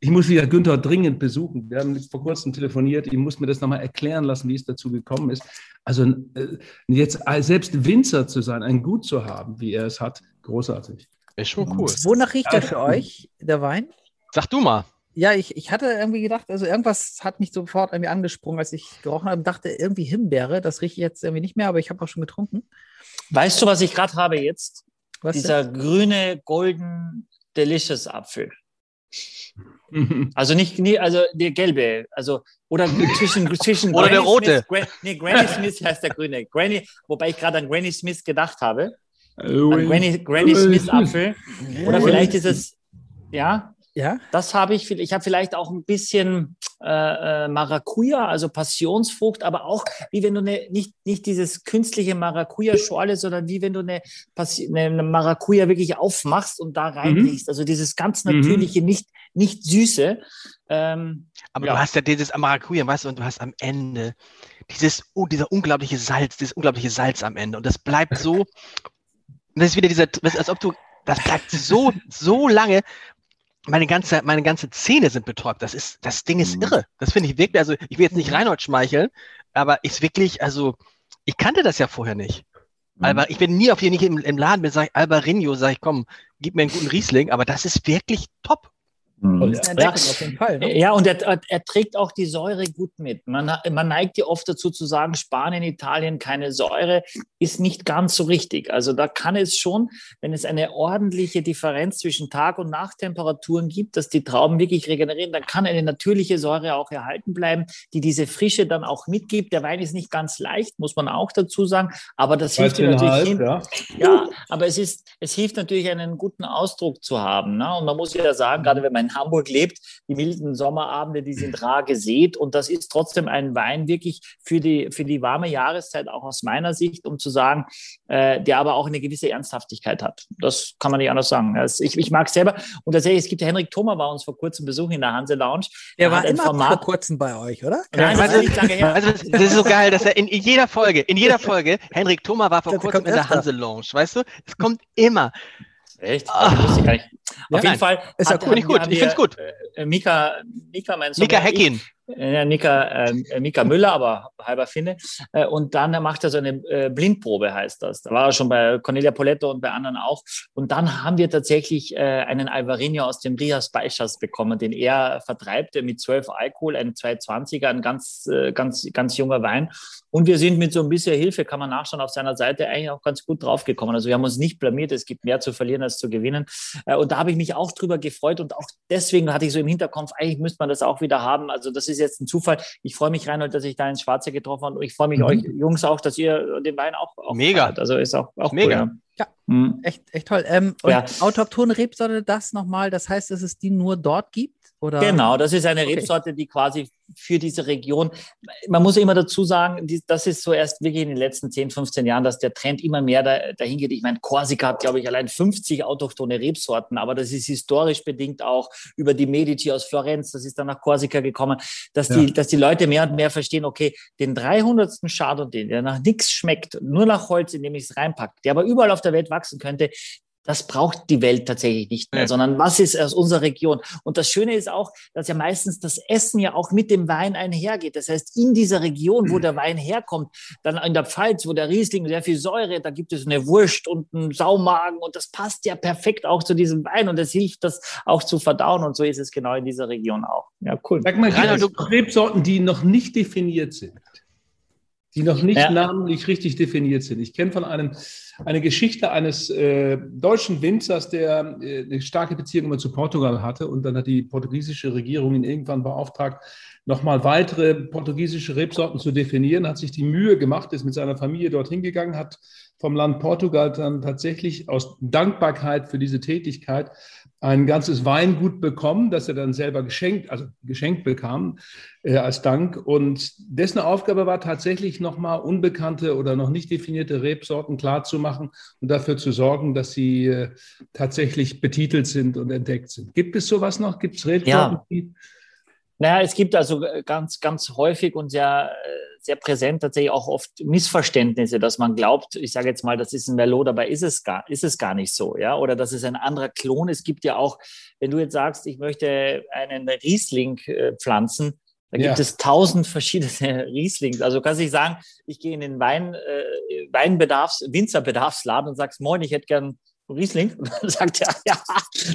Ich muss wieder Günther dringend besuchen. Wir haben vor kurzem telefoniert. Ich muss mir das nochmal erklären lassen, wie es dazu gekommen ist. Also, äh, jetzt selbst Winzer zu sein, ein Gut zu haben, wie er es hat, großartig. Ist schon cool. Wonach riecht der für euch, der Wein? Sag du mal ja, ich, ich hatte irgendwie gedacht, also irgendwas hat mich sofort irgendwie angesprungen, als ich gerochen habe, dachte irgendwie Himbeere, das rieche ich jetzt irgendwie nicht mehr, aber ich habe auch schon getrunken. Weißt du, was ich gerade habe jetzt? Was Dieser denn? grüne, golden, delicious Apfel. (laughs) Also nicht, nie, also der gelbe, also oder zwischen, zwischen (laughs) oder der rote. Smith, nee, Granny Smith heißt der grüne. Granny, wobei ich gerade an Granny Smith gedacht habe. An Granny, Granny Smith Apfel. (laughs) Oder vielleicht ist es, ja, ja. Das habe ich, ich habe vielleicht auch ein bisschen äh, äh, Maracuja, also Passionsfrucht, aber auch wie wenn du eine, nicht, nicht dieses künstliche Maracuja-Schorle, sondern wie wenn du eine, eine Maracuja wirklich aufmachst und da reinriechst. Mhm. Also dieses ganz mhm. natürliche, mhm. nicht, nicht süße. Ähm, aber ja. du hast ja dieses Maracuja, weißt du, und du hast am Ende dieses, oh, dieser unglaubliche Salz, dieses unglaubliche Salz am Ende. Und das bleibt so, (laughs) das ist wieder dieser, als ob du das bleibt so, so lange, meine ganze, meine ganze Zähne sind betäubt. Das ist, das Ding ist Mhm. irre. Das finde ich wirklich, also ich will jetzt nicht Reinhold schmeicheln, aber ist wirklich, also ich kannte das ja vorher nicht. Mhm. Alba, ich bin nie auf hier nicht im, im Laden bin, sage ich Albarinho, sage ich, komm, gib mir einen guten Riesling, aber das ist wirklich top. Mhm. Eine Entdeckung auf jeden Fall. Ne? Ja, und er, er, er trägt auch die Säure gut mit. Man, man neigt ja oft dazu zu sagen, Spanien, Italien, keine Säure, ist nicht ganz so richtig. Also da kann es schon, wenn es eine ordentliche Differenz zwischen Tag- und Nachttemperaturen gibt, dass die Trauben wirklich regenerieren, dann kann eine natürliche Säure auch erhalten bleiben, die diese Frische dann auch mitgibt. Der Wein ist nicht ganz leicht, muss man auch dazu sagen, aber das hilft dir natürlich hin. ja. Ja, aber es ist, es hilft natürlich, einen guten Ausdruck zu haben. Ne? Und man muss ja sagen, gerade wenn man in Hamburg lebt, die milden Sommerabende, die sind rar gesät. Und das ist trotzdem ein Wein wirklich für die, für die warme Jahreszeit, auch aus meiner Sicht, um zu sagen, äh, der aber auch eine gewisse Ernsthaftigkeit hat. Das kann man nicht anders sagen. Das, ich, ich mag selber. Und tatsächlich, es gibt ja Henrik Thoma bei uns vor kurzem Besuch in der Hanse Lounge. Der Er war immer vor Format. kurzem bei euch, oder? Nein, das ist nicht lange her. das ist so geil, dass er in, in jeder Folge, in jeder Folge, Henrik Thoma war vor Das kurzem in der. Hanse Lounge, weißt du? Es kommt immer. Echt? Ah. Wusste ich gar nicht. Auf Ja, jeden Fall. Ist ja cool, nicht gut. Ich find's gut. Äh, Mika, Mika, mein Sohn, Mika Heckin. Ja, Mika, äh, Mika Müller, aber halber Finne. Äh, und dann macht er so eine äh, Blindprobe, heißt das. Da war er schon bei Cornelia Poletto und bei anderen auch. Und dann haben wir tatsächlich äh, einen Alvarinho aus dem Rias Baixas bekommen, den er vertreibt mit 12 Alkohol, ein 220er, ein ganz, äh, ganz, ganz junger Wein. Und wir sind mit so ein bisschen Hilfe, kann man nachschauen, auf seiner Seite eigentlich auch ganz gut draufgekommen. Also wir haben uns nicht blamiert, es gibt mehr zu verlieren als zu gewinnen. Äh, und da habe ich mich auch drüber gefreut und auch deswegen hatte ich so im Hinterkopf, eigentlich müsste man das auch wieder haben. Also das ist jetzt ein Zufall. Ich freue mich, Reinhold, dass ich da ins Schwarze getroffen habe und ich freue mich Mhm. euch Jungs auch, dass ihr den Wein auch, auch Mega. feiert. Also ist auch, auch Mega. Cool, Ja. Mhm. Echt, echt toll. Ähm, und Ja. autochtone Rebsorte, das nochmal, das heißt, dass es die nur dort gibt? Oder? Genau, das ist eine Okay. Rebsorte, die quasi für diese Region, man muss immer dazu sagen, das ist so erst wirklich in den letzten 10, 15 Jahren, dass der Trend immer mehr da, dahin geht. Ich meine, Korsika hat, glaube ich, allein 50 autochtone Rebsorten, aber das ist historisch bedingt auch über die Medici aus Florenz, das ist dann nach Korsika gekommen, dass, die, Ja. dass die Leute mehr und mehr verstehen, okay, den 300. Chardonnay, der nach nichts schmeckt, nur nach Holz, in dem ich es reinpacke, der aber überall auf der Welt wachsen könnte, das braucht die Welt tatsächlich nicht mehr, Ja. sondern was ist aus unserer Region? Und das Schöne ist auch, dass ja meistens das Essen ja auch mit dem Wein einhergeht. Das heißt, in dieser Region, wo der Wein herkommt, dann in der Pfalz, wo der Riesling sehr viel Säure, da gibt es eine Wurst und einen Saumagen und das passt ja perfekt auch zu diesem Wein und das hilft, das auch zu verdauen und so ist es genau in dieser Region auch. Ja, cool. Sag mal, Reinhard, gibt es Rebsorten, die noch nicht definiert sind? Die noch nicht Ja. namentlich richtig definiert sind. Ich kenne von einem eine Geschichte eines äh, deutschen Winzers, der äh, eine starke Beziehung immer zu Portugal hatte und dann hat die portugiesische Regierung ihn irgendwann beauftragt, nochmal weitere portugiesische Rebsorten zu definieren, hat sich die Mühe gemacht, ist mit seiner Familie dorthin gegangen, hat vom Land Portugal dann tatsächlich aus Dankbarkeit für diese Tätigkeit ein ganzes Weingut bekommen, das er dann selber geschenkt, also geschenkt bekam äh, als Dank. Und dessen Aufgabe war tatsächlich nochmal unbekannte oder noch nicht definierte Rebsorten klarzumachen und dafür zu sorgen, dass sie äh, tatsächlich betitelt sind und entdeckt sind. Gibt es sowas noch? Gibt es Rebsorten, Ja. Naja, es gibt also ganz, ganz häufig und sehr, äh, sehr präsent tatsächlich auch oft Missverständnisse, dass man glaubt, ich sage jetzt mal, das ist ein Merlot, dabei ist es gar, ist es gar nicht so, ja, oder das ist ein anderer Klon. Es gibt ja auch, wenn du jetzt sagst, ich möchte einen Riesling äh, pflanzen, da gibt Ja. es tausend verschiedene (laughs) Rieslings. Also kannst du nicht sagen, ich gehe in den Wein, äh, Weinbedarfs-, Winzerbedarfsladen und sagst, moin, ich hätte gern Riesling. Und (laughs) dann sagt er, ja,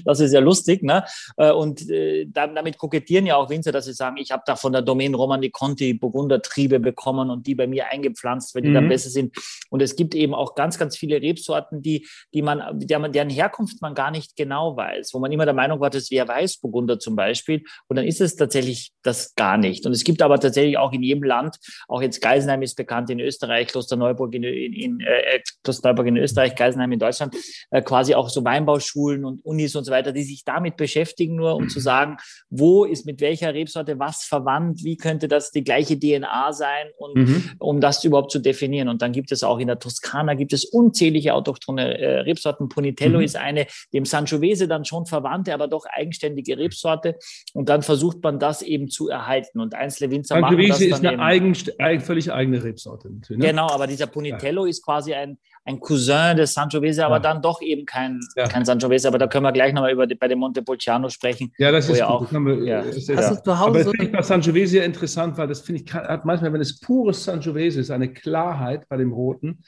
das ist ja lustig. Ne? Äh, Und äh, da- damit kokettieren ja auch Winzer, dass sie sagen, ich habe da von der Domain Roman di Conti Burgundertriebe bekommen und die bei mir eingepflanzt, weil die dann Mhm. besser sind. Und es gibt eben auch ganz, ganz viele Rebsorten, die, die man, der man, deren Herkunft man gar nicht genau weiß, wo man immer der Meinung war, das wäre Weißburgunder zum Beispiel. Und dann ist es tatsächlich das gar nicht. Und es gibt aber tatsächlich auch in jedem Land, auch jetzt Geisenheim ist bekannt in Österreich, Klosterneuburg in, in, in äh, Klosterneuburg in Österreich, Geisenheim in Deutschland, äh, quasi auch so Weinbauschulen und Unis und so weiter, die sich damit beschäftigen, nur um zu sagen, wo ist mit welcher Rebsorte was verwandt, wie könnte das die gleiche DNA sein und Mhm. um das überhaupt zu definieren. Und dann gibt es auch in der Toskana gibt es unzählige autochthone äh, Rebsorten. Punitello Mhm. ist eine, dem Sangiovese dann schon verwandte, aber doch eigenständige Rebsorte. Und dann versucht man das eben zu erhalten. Und einzelne Winzer machen das dann ist eine eigen, völlig eigene Rebsorte. Ne? Genau, aber dieser Punitello ist quasi ein, ein Cousin des Sangiovese, aber Ja. dann doch eben kein, Ja. kein Sangiovese, aber da können wir gleich nochmal über die, bei dem Montepulciano sprechen. Ja, das ist ja gut. auch- das haben wir, ja. ist ja- Hast du zu Hause Aber das so finde ich bei Sangiovese ja interessant, weil das finde ich hat manchmal, wenn es pures Sangiovese ist, eine Klarheit bei dem Roten.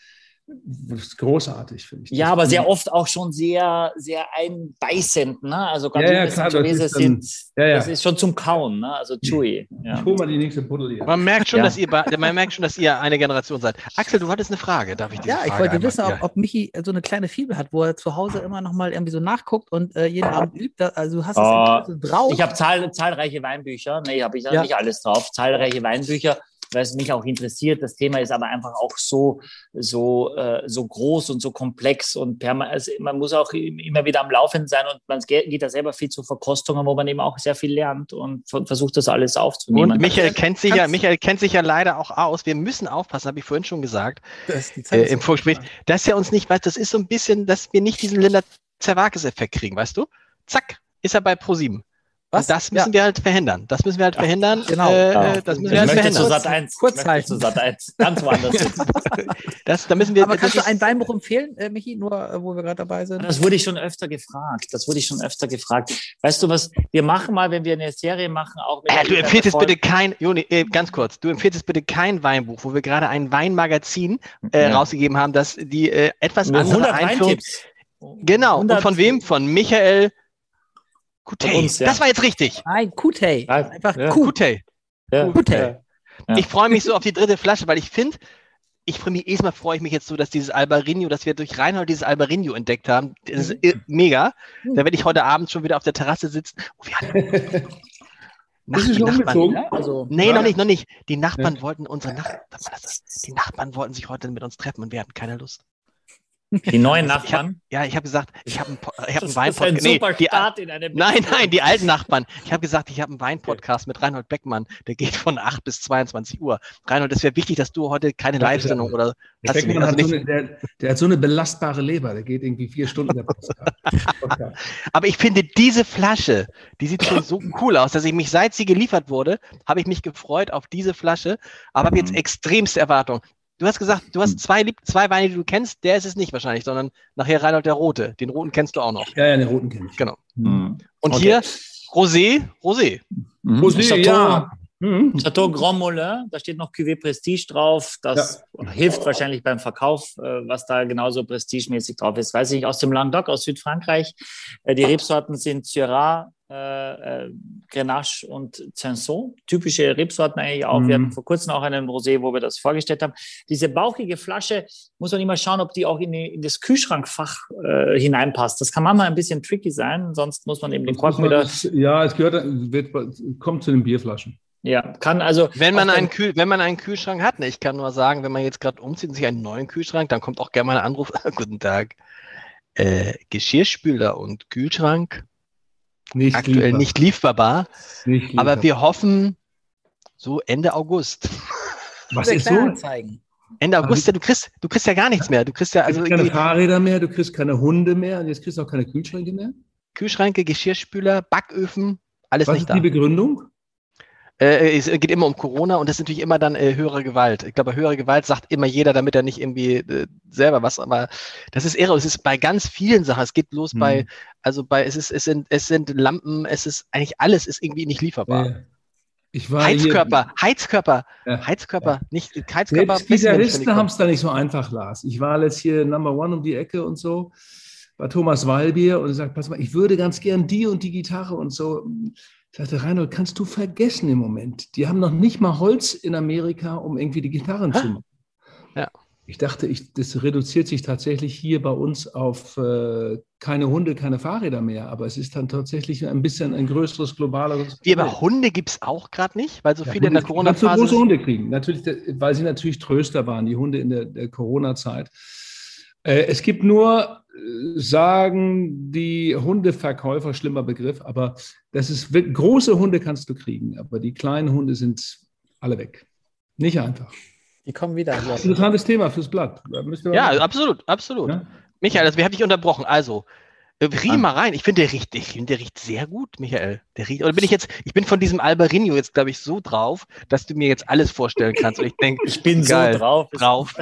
Das ist großartig, finde ich. Ja, Das aber sehr ich- oft auch schon sehr, sehr einbeißend. Ne? Also ganz Ja, ja, klar, das ist dann- sind, ja, ja. das ist schon zum Kauen, ne? also chewy. Ja. Ich hole mal die nächste Buddel hier. Man merkt schon, Ja. dass ihr, man merkt schon, dass ihr eine Generation seid. Axel, du hattest eine Frage. Darf ich diese Ja, ich Frage wollte einmal- wissen, ob, ob Michi so eine kleine Fibel hat, wo er zu Hause immer noch mal irgendwie so nachguckt und äh, jeden Abend übt. Also du hast es Oh, drauf. Ich habe zahl, zahlreiche Weinbücher. Nee, habe ich nicht alles drauf. Zahlreiche Weinbücher, weil es mich auch interessiert. Das Thema ist aber einfach auch so, so, äh, so groß und so komplex und perma also man muss auch im- immer wieder am Laufen sein und man geht da selber viel zu Verkostungen, wo man eben auch sehr viel lernt und ver- versucht das alles aufzunehmen. Und Michael kennt sich ja, Michael kennt sich ja leider auch aus. Wir müssen aufpassen, habe ich vorhin schon gesagt, Das- die Zeit äh, ist im Vorgespräch, dass er uns nicht weiß, das ist so ein bisschen, dass wir nicht diesen Linda Zerwakis-Effekt kriegen, weißt du? Zack, ist er bei ProSieben. Was? Und das müssen Ja. wir halt verhindern. Das müssen wir halt verhindern. genau. Äh, Ja. äh, das müssen ich wir halt möchte zu verhindern. Sat 1. Kurz möchte halten. zu Sat 1. Ganz woanders. (laughs) Das, da müssen wir, Aber kannst du ist- ein Weinbuch empfehlen, äh, Michi, nur äh, wo wir gerade dabei sind? Das wurde ich schon öfter gefragt. Das wurde ich schon öfter gefragt. Weißt du was? Wir machen mal, wenn wir eine Serie machen, auch mit Äh, du empfiehlst jetzt bitte kein, Joni, äh, ganz kurz, du empfiehlst jetzt bitte kein Weinbuch, wo wir gerade ein Weinmagazin äh, Ja. rausgegeben haben, das die äh, etwas andere 100 Einführung. Weintipps. Genau. Und 100 von wem? Von Michael Kutey. Von uns, ja. Das war jetzt richtig. Nein, Kutey. Ja, Einfach ja. Ku. Kutey. Ja. Kutey. Ja. Ich freue mich so auf die dritte Flasche, weil ich finde, ich freue mich, erstmal freue ich mich jetzt so, dass dieses Albarino, dass wir durch Reinhold dieses Albarino entdeckt haben. Das ist äh, mega. Da werde ich heute Abend schon wieder auf der Terrasse sitzen. Oh, wir hatten Nach, (laughs) Bist du die schon Nachbarn, umgezogen? Ja, also, Nee, Ja. noch nicht, noch nicht. Die Nachbarn wollten unsere Nach was war das? Die Nachbarn wollten sich heute mit uns treffen und wir hatten keine Lust. Die (laughs) neuen Ich hab, Nachbarn. ja, ich habe gesagt, ich habe einen, ich hab einen Das ist ein Weinpodcast. Nee, super die, Start in eine nein, nein, die alten Nachbarn. Ich habe gesagt, ich habe einen Weinpodcast mit Reinhold Beckmann. Der geht von 8 bis 22 Uhr. Reinhold, es wäre wichtig, dass du heute keine Live-Sendung oder hast du Beckmann also hat so nicht, eine, der, der hat so eine belastbare Leber, der geht irgendwie vier Stunden der. (laughs) Aber ich finde diese Flasche, die sieht schon so cool aus, dass ich mich, seit sie geliefert wurde, habe ich mich gefreut auf diese Flasche, aber habe jetzt Mhm. extremste Erwartungen. Du hast gesagt, du hast zwei, Lieb- zwei Weine, die du kennst, der ist es nicht wahrscheinlich, sondern nachher Reinhold der Rote. Den Roten kennst du auch noch. Ja, ja, den roten kenne ich. Genau. Mhm. Und Okay. hier Rosé, Rosé. Mhm. Rosé, Chateau, ja. Mhm. Chateau Grand Moulin, da steht noch Cuvée Prestige drauf. Das hilft wahrscheinlich beim Verkauf, äh, was da genauso prestigemäßig drauf ist. Weiß ich nicht, aus dem Languedoc, aus Südfrankreich. Äh, Die Rebsorten sind Syrah, äh, Grenache und Cinsault. Typische Rebsorten eigentlich auch. Mhm. Wir hatten vor kurzem auch einen Rosé, wo wir das vorgestellt haben. Diese bauchige Flasche muss man immer schauen, ob die auch in, die, in das Kühlschrankfach äh, hineinpasst. Das kann manchmal ein bisschen tricky sein, sonst muss man eben den Korken wieder. Ja, es gehört, wird, kommt zu den Bierflaschen. Ja, kann also. Wenn man, einen Kühl, wenn man einen Kühlschrank hat, ne, ich kann nur sagen, wenn man jetzt gerade umzieht und sich einen neuen Kühlschrank, dann kommt auch gerne mal ein Anruf. (laughs) Guten Tag. Äh, Geschirrspüler und Kühlschrank Nicht aktuell lieferbar. nicht lieferbar, Nicht aber lieferbar. wir hoffen so Ende August. Was ist so? Kleinanzeigen. Ende Aber August, ja, du kriegst, du kriegst ja gar nichts mehr. Du kriegst ja Also also keine Fahrräder mehr, du kriegst keine Hunde mehr und jetzt kriegst du auch keine Kühlschränke mehr. Kühlschränke, Geschirrspüler, Backöfen, alles Was nicht ist da. die Begründung? Äh, es geht immer um Corona und das ist natürlich immer dann äh, höhere Gewalt. Ich glaube, höhere Gewalt sagt immer jeder, damit er nicht irgendwie äh, selber was, aber das ist irre. Es ist bei ganz vielen Sachen. Es geht los Hm. bei, also bei, es ist, es sind, es sind Lampen, es ist eigentlich alles ist irgendwie nicht lieferbar. Äh, Heizkörper, Heizkörper, Ja. Heizkörper, nicht Hier, Heizkörper. selbst wissen wir nicht, Gitarristen die kommen. haben es da nicht so einfach, Lars. Ich war jetzt hier Number One um die Ecke und so bei Thomas Walbier und sagt, pass mal, ich würde ganz gern die und die Gitarre und so. Ich sagte, Reinhold, kannst du vergessen im Moment. Die haben noch nicht mal Holz in Amerika, um irgendwie die Gitarren zu machen. Ja. Ich dachte, ich, das reduziert sich tatsächlich hier bei uns auf äh, keine Hunde, keine Fahrräder mehr. Aber es ist dann tatsächlich ein bisschen ein größeres, globaleres Wie, aber Hunde gibt es auch gerade nicht, weil so Ja, viele in der Hunde- kannst du Corona-Phase. große Hunde kriegen. Natürlich, der- weil sie natürlich Tröster waren, die Hunde in der, der Corona-Zeit. Äh, es gibt nur, sagen die Hundeverkäufer, schlimmer Begriff, aber das ist große Hunde kannst du kriegen, aber die kleinen Hunde sind alle weg. Nicht einfach. Die kommen wieder. Interessantes Thema fürs Blatt. Mal Ja, absolut, absolut. Ja? Michael, wir haben dich unterbrochen. Also, Riech Ah. mal rein. Ich finde, der riecht, ich finde, der riecht sehr gut, Michael. Der riecht, oder bin ich jetzt, ich bin von diesem Albarino jetzt, glaube ich, so drauf, dass du mir jetzt alles vorstellen kannst. Und ich denke, Ich bin Geil. so drauf. drauf.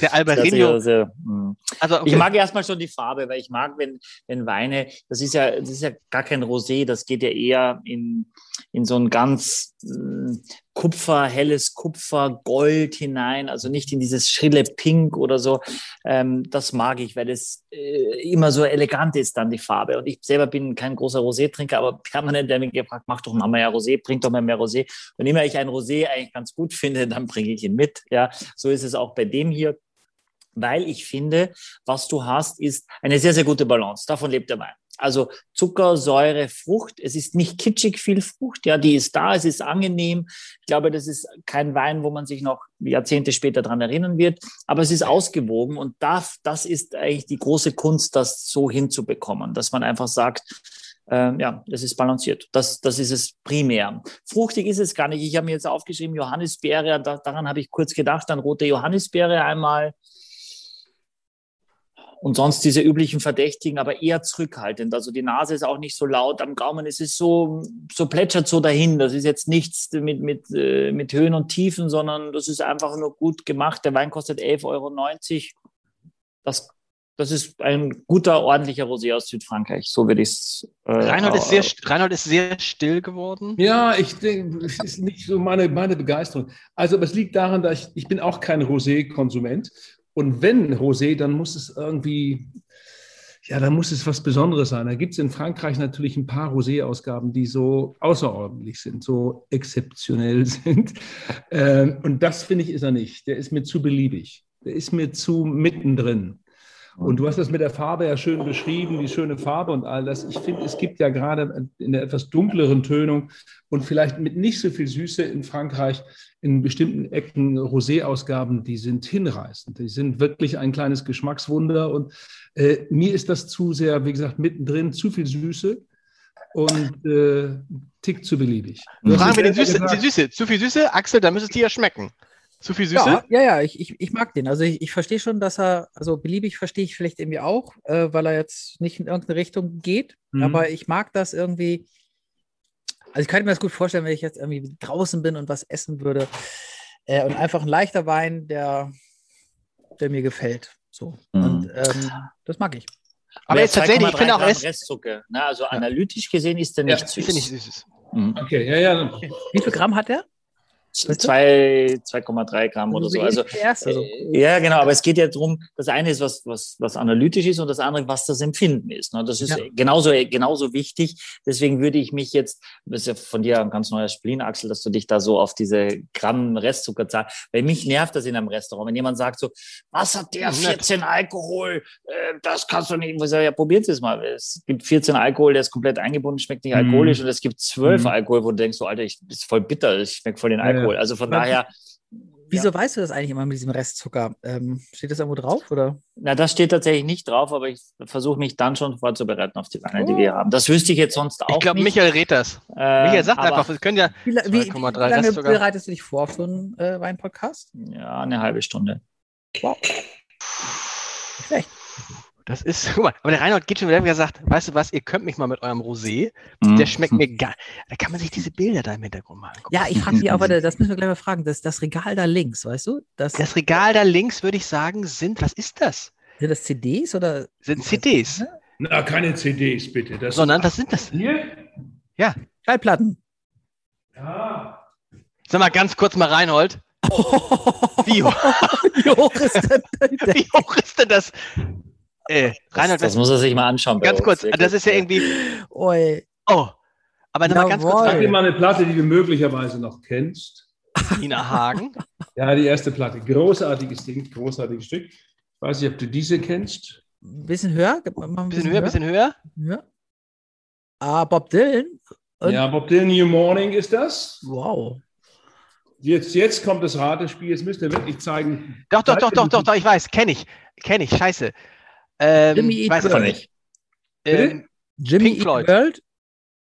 Der Albarino, sehr, mm. also okay. Ich mag erstmal schon die Farbe, weil ich mag, wenn, wenn Weine, das ist ja, das ist ja gar kein Rosé, das geht ja eher in, in so ein ganz äh, Kupfer, helles Kupfer, Gold hinein, also nicht in dieses schrille Pink oder so. Ähm, das mag ich, weil es äh, immer so elegant ist dann die Farbe. Und ich selber bin kein großer Rosé-Trinker, aber (laughs) permanent der mich gefragt, mach doch mal mehr Rosé, bring doch mal mehr Rosé. Und immer ich ein Rosé eigentlich ganz gut finde, dann bringe ich ihn mit. Ja, so ist es auch bei dem hier weil ich finde, was du hast, ist eine sehr, sehr gute Balance. Davon lebt der Wein. Also Zucker, Säure, Frucht. Es ist nicht kitschig viel Frucht. Ja, die ist da. Es ist angenehm. Ich glaube, das ist kein Wein, wo man sich noch Jahrzehnte später dran erinnern wird. Aber es ist ausgewogen und das, das ist eigentlich die große Kunst, das so hinzubekommen, dass man einfach sagt, ähm, ja, das ist balanciert. Das, das ist es primär. Fruchtig ist es gar nicht. Ich habe mir jetzt aufgeschrieben, Johannisbeere, da, daran habe ich kurz gedacht, dann rote Johannisbeere einmal. Und sonst diese üblichen Verdächtigen, aber eher zurückhaltend. Also die Nase ist auch nicht so laut am Gaumen. Es ist so, so plätschert so dahin. Das ist jetzt nichts mit, mit, äh, mit Höhen und Tiefen, sondern das ist einfach nur gut gemacht. Der Wein kostet 11,90 Euro. Das, das ist ein guter, ordentlicher Rosé aus Südfrankreich. So würde ich es. Äh, Reinhold ist, sehr, äh, Reinhold ist sehr still geworden. Ja, ich denke, es ist nicht so meine, meine Begeisterung. Also, aber es liegt daran, dass ich, ich bin auch kein Rosé-Konsument. Und wenn Rosé, dann muss es irgendwie, ja, dann muss es was Besonderes sein. Da gibt es in Frankreich natürlich ein paar Rosé-Ausgaben, die so außerordentlich sind, so exzeptionell (laughs) sind. Ähm, und das finde ich ist er nicht. Der ist mir zu beliebig. Der ist mir zu mittendrin. Und du hast das mit der Farbe ja schön beschrieben, die schöne Farbe und all das. Ich finde, es gibt ja gerade in der etwas dunkleren Tönung und vielleicht mit nicht so viel Süße in Frankreich in bestimmten Ecken Rosé-Ausgaben, die sind hinreißend. Die sind wirklich ein kleines Geschmackswunder. Und äh, mir ist das zu sehr, wie gesagt, mittendrin, zu viel Süße und äh, tick zu beliebig. Du Fragen wir den selber Süße, gesagt. die Süße. Zu viel Süße? Axel, da müsste es dir ja schmecken. Zu viel Süße? Ja, ja, ja, ich, ich, ich mag den. Also ich, ich verstehe schon, dass er, also beliebig verstehe ich vielleicht irgendwie auch, äh, weil er jetzt nicht in irgendeine Richtung geht. Mhm. Aber ich mag das irgendwie. Also ich könnte mir das gut vorstellen, wenn ich jetzt irgendwie draußen bin und was essen würde. Äh, und einfach ein leichter Wein, der, der mir gefällt. So. Mhm. Und ähm, das mag ich. Aber jetzt tatsächlich, ich 2,3 finde auch Restzucker. Ne? Also analytisch gesehen ist der nicht Ja, süß. ja nicht süß. Mhm. Okay, ja, ja. Wie viel Gramm hat der? Weißt du? Zwei- 2,3 Gramm oder so. Also, äh, ja, genau, aber es geht ja darum, das eine ist, was, was, was analytisch ist und das andere, was das Empfinden ist. Ne? Das ist Ja. genauso, genauso wichtig. Deswegen würde ich mich jetzt, das ist ja von dir ein ganz neuer Spleen, Axel, dass du dich da so auf diese Gramm Restzucker zahlst. Weil mich nervt das in einem Restaurant, wenn jemand sagt so, was hat der Ja, nett. 14 Alkohol? Äh, das kannst du nicht. Ich sage, ja, probiert es mal. Es gibt 14 Alkohol, der ist komplett eingebunden, schmeckt nicht Mhm. alkoholisch und es gibt 12 Mhm. Alkohol, wo du denkst, so, Alter, ich das ist voll bitter, ich schmeckt voll den Ja, Alkohol. ja. Also von Aber daher. Wieso weißt du das eigentlich immer mit diesem Restzucker? Ähm, steht das irgendwo drauf? Oder? Na, das steht tatsächlich nicht drauf, aber ich versuche mich dann schon vorzubereiten auf die Weine, die wir haben. Das wüsste ich jetzt sonst auch Ich glaube. Michael rät das. Äh, Michael sagt einfach, wir können ja Wie, wie, wie 2,3 lange Restzucker. bereitest du dich vor auf so einen äh, Weinpodcast? Ja, eine halbe Stunde. Wow. Schlecht. Das ist, (laughs) guck mal, aber der Reinhold geht schon wieder und sagt, weißt du was, ihr könnt mich mal mit eurem Rosé, Mhm. der schmeckt mir gar, da kann man sich diese Bilder da im Hintergrund mal angucken. Ja, ich frage mich auch, warte, das müssen wir gleich mal fragen. Das, das Regal da links, weißt du? Das, Das Regal da links, würde ich sagen, sind, was ist das? sind das CDs oder? Sind CDs, Na, keine CDs, bitte. Das sondern was sind das? hier? Schallplatten. Ja. Sag mal ganz kurz mal Reinhold, (laughs) wie, hoch- Wie hoch ist denn (laughs) wie hoch ist denn das? Äh, Das, Reinhold, das was, muss er sich mal anschauen. bei ganz uns. kurz, das ist ja irgendwie, Oi. oh, aber nochmal ganz kurz. Sag dir mal eine Platte, die du möglicherweise noch kennst. Nina Hagen. (laughs) Ja, die erste Platte. Großartiges Ding, großartiges Stück. Ich weiß nicht, ob du diese kennst. Ein bisschen höher? Ein Bisschen höher, bisschen höher. höher. Ah, Bob Dylan. Und- Ja, Bob Dylan, New Morning ist das. Wow. Jetzt, jetzt kommt das Ratespiel. Jetzt müsst ihr wirklich zeigen. Doch, doch, doch, doch, doch, doch, ich weiß, kenne ich, kenne ich, scheiße. Ähm, Jimmy Eat weiß World. nicht. Ähm, Jimmy Pink Eat Floyd. World?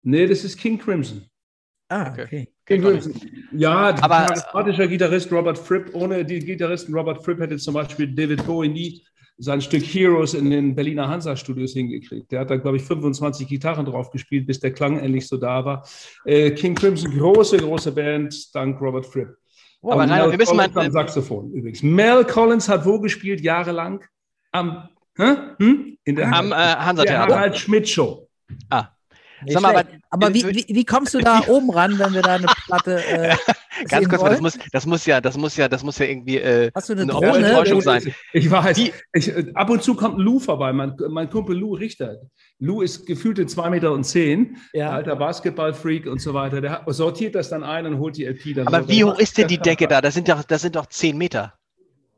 Nee, das ist King Crimson. Ah, Okay. okay. King Crimson. Ja, Aber- charismatischer Gitarrist Robert Fripp. Ohne die Gitarristen Robert Fripp hätte zum Beispiel David Bowie nie sein Stück Heroes in den Berliner Hansa-Studios hingekriegt. Der hat da, glaube ich, 25 Gitarren drauf gespielt, bis der Klang endlich so da war. Äh, King Crimson, große, große Band, dank Robert Fripp. Oh, aber Rainer, wir müssen mal. Am Saxophon übrigens. Mel Collins hat wo gespielt, jahrelang? Am? Hm? In der Am äh, Hansa-Theater. Harald Schmidt Show. Ah, Sag mal, aber, aber wie, wie, wie, kommst du da (laughs) oben ran, wenn wir da eine Platte äh, (laughs) Ganz kurz, das muss, das muss ja, das muss ja, das muss ja irgendwie äh, Hast du eine, eine Drohne? Enttäuschung sein. Ich weiß. Die, ich, ab und zu kommt Lou vorbei, mein, mein Kumpel Lou Richter. Lou ist gefühlte 2,10 Meter, und zehn, Ja. alter Basketballfreak und so weiter. Der sortiert das dann ein und holt die LP dann. Aber runter. wie hoch ist denn die Decke da? Das sind doch, das sind doch 10 Meter.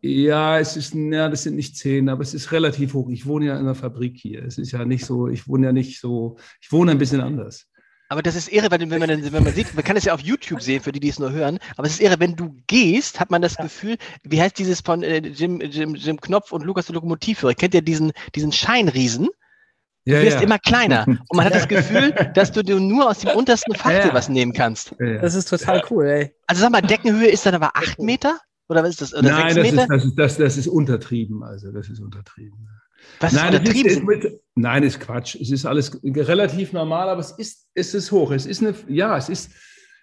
Ja, es ist, ja, das sind nicht zehn, aber es ist relativ hoch. Ich wohne ja in einer Fabrik hier. Es ist ja nicht so, ich wohne ja nicht so, ich wohne ein bisschen anders. Aber das ist irre, weil wenn man, wenn man sieht, man kann es ja auf YouTube sehen, für die, die es nur hören, aber es ist irre, wenn du gehst, hat man das Gefühl, wie heißt dieses von äh, Jim, Jim, Jim Knopf und Lukas der Lokomotivführer? Kennt ihr diesen, diesen Scheinriesen? Du Ja, wirst ja. immer kleiner. (laughs) Und man hat das Gefühl, dass du dir nur aus dem untersten Fach Ja, ja. was nehmen kannst. Ja, ja. Das ist total cool, ey. Also sag mal, Deckenhöhe ist dann aber 8 Meter? Oder was ist das? Oder Nein, 6 das ist, das, ist, das, das ist untertrieben. Also, das ist untertrieben. was Nein, ist untertrieben? ist mit, nein, ist Quatsch. Es ist alles relativ normal, aber es ist, es ist hoch. Es ist eine, ja, es ist,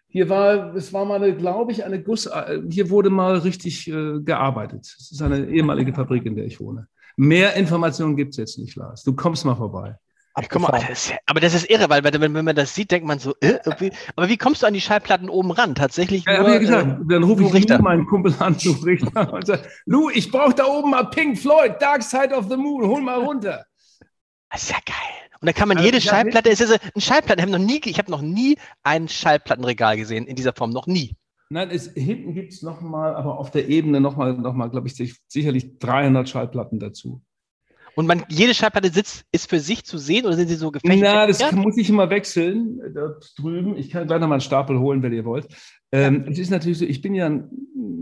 hier war, es war mal, eine, glaube ich, eine Guss, äh, hier wurde mal richtig äh, gearbeitet. Es ist eine ehemalige Fabrik, in der ich wohne. Mehr Informationen gibt es jetzt nicht, Lars. Du kommst mal vorbei. Ja, guck mal, das ist ja, aber das ist irre, weil wenn, wenn man das sieht, denkt man so, äh, irgendwie- aber wie kommst du an die Schallplatten oben ran? Tatsächlich Ja, nur, ja gesagt, dann rufe ich Richter. Lou, meinen Kumpel an, Lou Richter, und sage, Lou, ich brauche da oben mal Pink Floyd, Dark Side of the Moon, hol mal runter. Das ist ja geil. Und da kann man Also jede Schallplatte, es ist so ein Schallplatten, ich habe noch nie, ich habe noch nie ein Schallplattenregal gesehen in dieser Form, noch nie. Nein, es, hinten gibt es nochmal, aber auf der Ebene nochmal, noch mal, glaube ich, sich- sicherlich 300 Schallplatten dazu. Und man, jede Schallplatte sitzt, ist für sich zu sehen oder sind sie so gefächert? Na, das Ja? muss ich immer wechseln, dort drüben. Ich kann gleich noch mal einen Stapel holen, wenn ihr wollt. Ähm, Es ist natürlich so, ich bin ja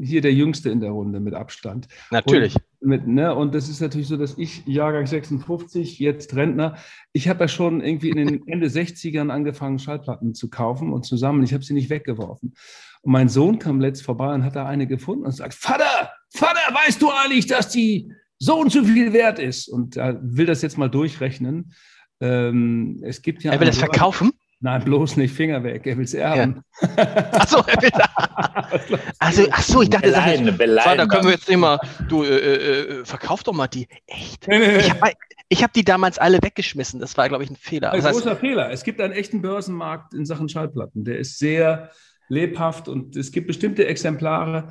hier der Jüngste in der Runde mit Abstand. Natürlich. Und, mit, ne, und das ist natürlich so, dass ich, Jahrgang 56, jetzt Rentner, ich habe ja schon irgendwie in den (laughs) Ende 60ern angefangen, Schallplatten zu kaufen und zu sammeln. Ich habe sie nicht weggeworfen. Und mein Sohn kam letzt vorbei und hat da eine gefunden und sagt, Vater, Vater, weißt du eigentlich, dass die so und so viel wert ist? Und er will das jetzt mal durchrechnen. Ähm, es gibt ja er will das verkaufen? Nein, bloß nicht Finger weg. Er will es erben. Achso, er will (laughs) also, ach so, ich dachte, Beleiden, jetzt, beleiden. da können wir jetzt immer, du, äh, äh, äh, verkauf doch mal die. Echt? Nee, nee, nee. Ich habe hab die damals alle weggeschmissen. Das war, glaube ich, ein Fehler. Ein Das heißt, großer Fehler. Es gibt einen echten Börsenmarkt in Sachen Schallplatten. Der ist sehr lebhaft und es gibt bestimmte Exemplare,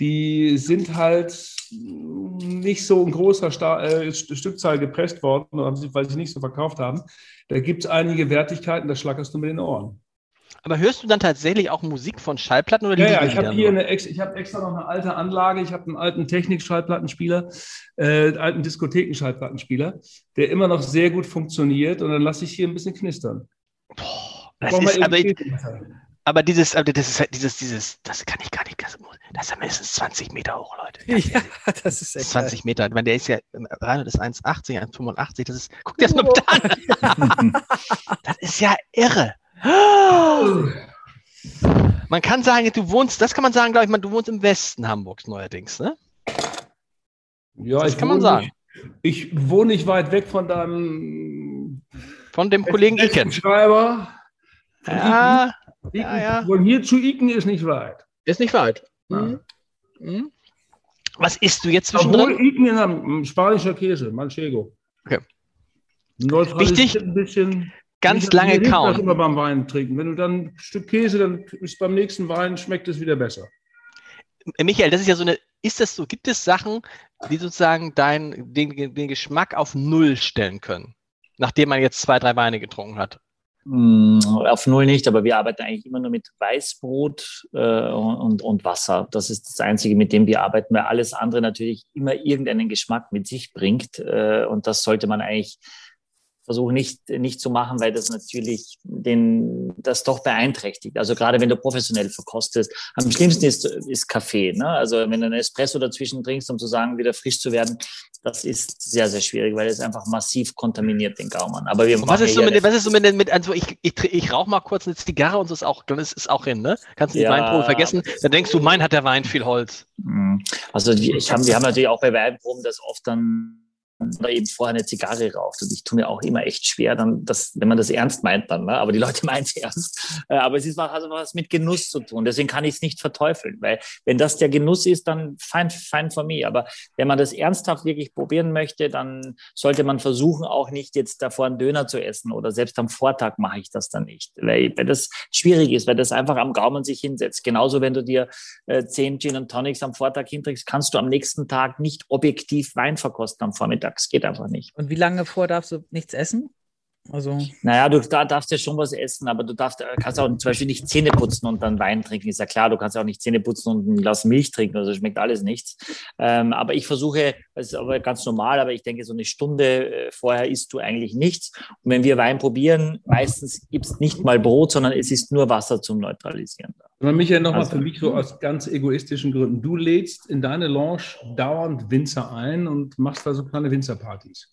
die sind halt nicht so in großer Sta äh, St- Stückzahl gepresst worden, weil sie nicht so verkauft haben. Da gibt es einige Wertigkeiten, da schlackerst du mit den Ohren. aber hörst du dann tatsächlich auch Musik von Schallplatten oder Ja, ja, ich habe hier nur? eine ich habe extra noch eine alte Anlage. Ich habe einen alten Technik-Schallplattenspieler, äh, alten Diskotheken-Schallplattenspieler, der immer noch sehr gut funktioniert. Und dann lasse ich hier ein bisschen knistern. Das Brauchen wir ist, aber, eben- aber dieses, aber das ist halt dieses, dieses, das kann ich gar nicht. Das das ist ja mindestens 20 Meter hoch, Leute. Ja, (laughs) das ist echt 20 Meter. Ich meine, der ist ja, Reinhold ist 1,80, 1,85. Das ist, guck dir das mal bitte an. (laughs) Das ist ja irre. Man kann sagen, du wohnst, das kann man sagen, glaube ich, man, du wohnst im Westen Hamburgs neuerdings, ne? Ja, Das ich kann man wohne sagen. Nicht, ich wohne nicht weit weg von deinem Von dem Kollegen Iken. Schreiber. Ja, Iken. ja, ja. Von hier zu Iken ist nicht weit. ist nicht weit. Ja. Mhm. Was isst du jetzt Obwohl zwischendrin? Iken in einem spanischer Käse, Manchego. Okay. Wichtig, ein bisschen. Ganz Mir lange hilft Das kauen. immer beim Wein trinken. Wenn du dann ein Stück Käse, dann ist beim nächsten Wein schmeckt es wieder besser. Michael, das ist ja so eine, ist das so, gibt es Sachen, die sozusagen dein, den, den Geschmack auf Null stellen können, nachdem man jetzt zwei, drei Weine getrunken hat? Mm, Auf Null nicht, aber wir arbeiten eigentlich immer nur mit Weißbrot äh, und, und Wasser. Das ist das Einzige, mit dem wir arbeiten, weil alles andere natürlich immer irgendeinen Geschmack mit sich bringt. Äh, und das sollte man eigentlich versuchen nicht, nicht zu machen, weil das natürlich den, das doch beeinträchtigt. Also gerade wenn du professionell verkostest. Am schlimmsten ist, ist Kaffee. Ne? Also wenn du einen Espresso dazwischen trinkst, um zu sagen, wieder frisch zu werden, das ist sehr, sehr schwierig, weil es einfach massiv kontaminiert den Gaumen. Aber wir was ist so mit, was ist so mit, mit also ich, ich, ich rauche mal kurz eine Zigarre und so ist auch, dann ist es auch hin, ne? Kannst du die Ja. Weinprobe vergessen? Dann denkst du, mein hat der Wein viel Holz. Mhm. Also wir, ich hab, wir haben natürlich auch bei Weinproben das oft dann oder eben vorher eine Zigarre raucht. Und ich tue mir auch immer echt schwer, dann, das, wenn man das ernst meint dann, ne? aber die Leute (laughs) meinen es ernst. Äh, aber es ist was, also was mit Genuss zu tun. Deswegen kann ich es nicht verteufeln, weil wenn das der Genuss ist, dann fein, fein for me. Aber wenn man das ernsthaft wirklich probieren möchte, dann sollte man versuchen, auch nicht jetzt davor einen Döner zu essen oder selbst am Vortag mache ich das dann nicht, weil, weil das schwierig ist, weil das einfach am Gaumen sich hinsetzt. Genauso, wenn du dir äh, zehn Gin und Tonics am Vortag hinträgst, kannst du am nächsten Tag nicht objektiv Wein verkosten am Vormittag. Das geht einfach nicht. Und wie lange vor darfst du nichts essen? Also. Naja, du da darfst ja schon was essen, aber du darfst, kannst auch zum Beispiel nicht Zähne putzen und dann Wein trinken, ist ja klar. Du kannst auch nicht Zähne putzen und ein Glas Milch trinken, also schmeckt alles nichts. Ähm, aber ich versuche, das ist aber ganz normal, aber ich denke, so eine Stunde äh, vorher isst du eigentlich nichts. Und wenn wir Wein probieren, meistens gibt es nicht mal Brot, sondern es ist nur Wasser zum Neutralisieren. Aber Michael, nochmal also, für mich so aus ganz egoistischen Gründen. Du lädst in deine Lounge dauernd Winzer ein und machst da so kleine Winzerpartys.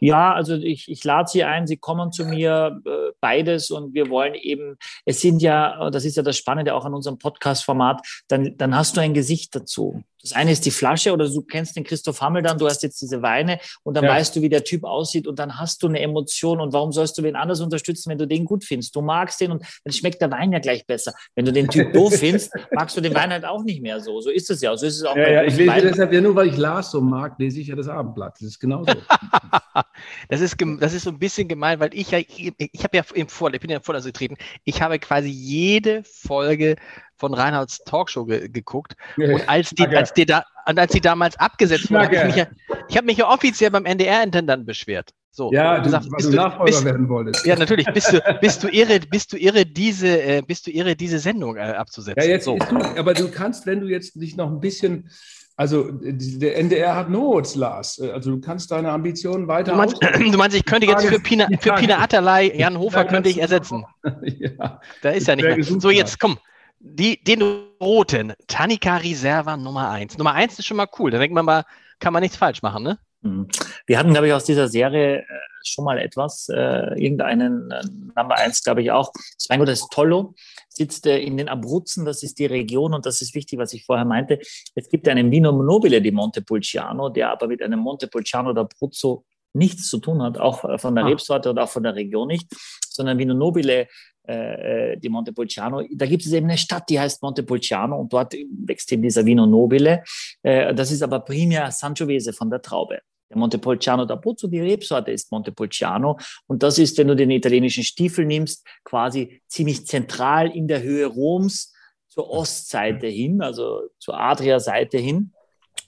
Ja, also ich, ich lade sie ein, sie kommen zu mir, äh, beides und wir wollen eben, es sind ja, das ist ja das Spannende auch an unserem Podcast-Format, dann, dann hast du ein Gesicht dazu. Das eine ist die Flasche oder du kennst den Christoph Hammel dann, du hast jetzt diese Weine und dann ja. weißt du, wie der Typ aussieht und dann hast du eine Emotion und warum sollst du wen anders unterstützen, wenn du den gut findest? Du magst den und dann schmeckt der Wein ja gleich besser. Wenn du den Typ (laughs) doof findest, magst du den Wein halt auch nicht mehr so. So ist es ja. So ist es auch ja, ja, ich lese Wein. deshalb ja nur, weil ich Lars so mag, lese ich ja das Abendblatt. Das ist genauso. (laughs) das, ist, das ist so ein bisschen gemein, weil ich ja, ich, ich habe ja im Vor, ich bin ja vorher getreten, ich habe quasi jede Folge von Reinhards Talkshow ge geguckt. Und als die, als die da, und als die damals abgesetzt wurde, habe ich mich ja, ich habe mich ja offiziell beim NDR-Intendant beschwert. So, ja, gesagt, du, bist du Nachfolger bist, werden wolltest. Ja, natürlich. Bist du, (laughs) bist du irre, bist du irre, diese, äh, bist du irre, diese Sendung äh, abzusetzen. Ja, jetzt so. du, aber du kannst, wenn du jetzt dich noch ein bisschen also der NDR hat Not, Lars. Also du kannst deine Ambitionen weiter. Du meinst, (clears throat) du meinst ich könnte jetzt für Pina, für Pina Atterlei Jan Hofer könnte ich ersetzen. (laughs) ja, da ist ja nicht mehr. So, jetzt komm. Die, den roten, Tanika Reserva Nummer 1. Nummer 1 ist schon mal cool. Da denkt man mal, kann man nichts falsch machen, ne? Mhm. Wir hatten, glaube ich, aus dieser Serie äh, schon mal etwas, äh, irgendeinen äh, Nummer 1, glaube ich auch. Das Weingut ist Tollo, sitzt äh, in den Abruzzen, das ist die Region und das ist wichtig, was ich vorher meinte. Es gibt einen Vino Nobile di Montepulciano, der aber mit einem Montepulciano d'Abruzzo nichts zu tun hat, auch äh, von der ah. Rebsorte oder auch von der Region nicht, sondern Vino Nobile die Montepulciano. Da gibt es eben eine Stadt, die heißt Montepulciano und dort wächst eben dieser Vino Nobile. Äh, das ist aber primär Sangiovese von der Traube. Der Montepulciano d'Abruzzo, die Rebsorte ist Montepulciano. Und das ist, wenn du den italienischen Stiefel nimmst, quasi ziemlich zentral in der Höhe Roms zur Ostseite hin, also zur Adria-Seite hin.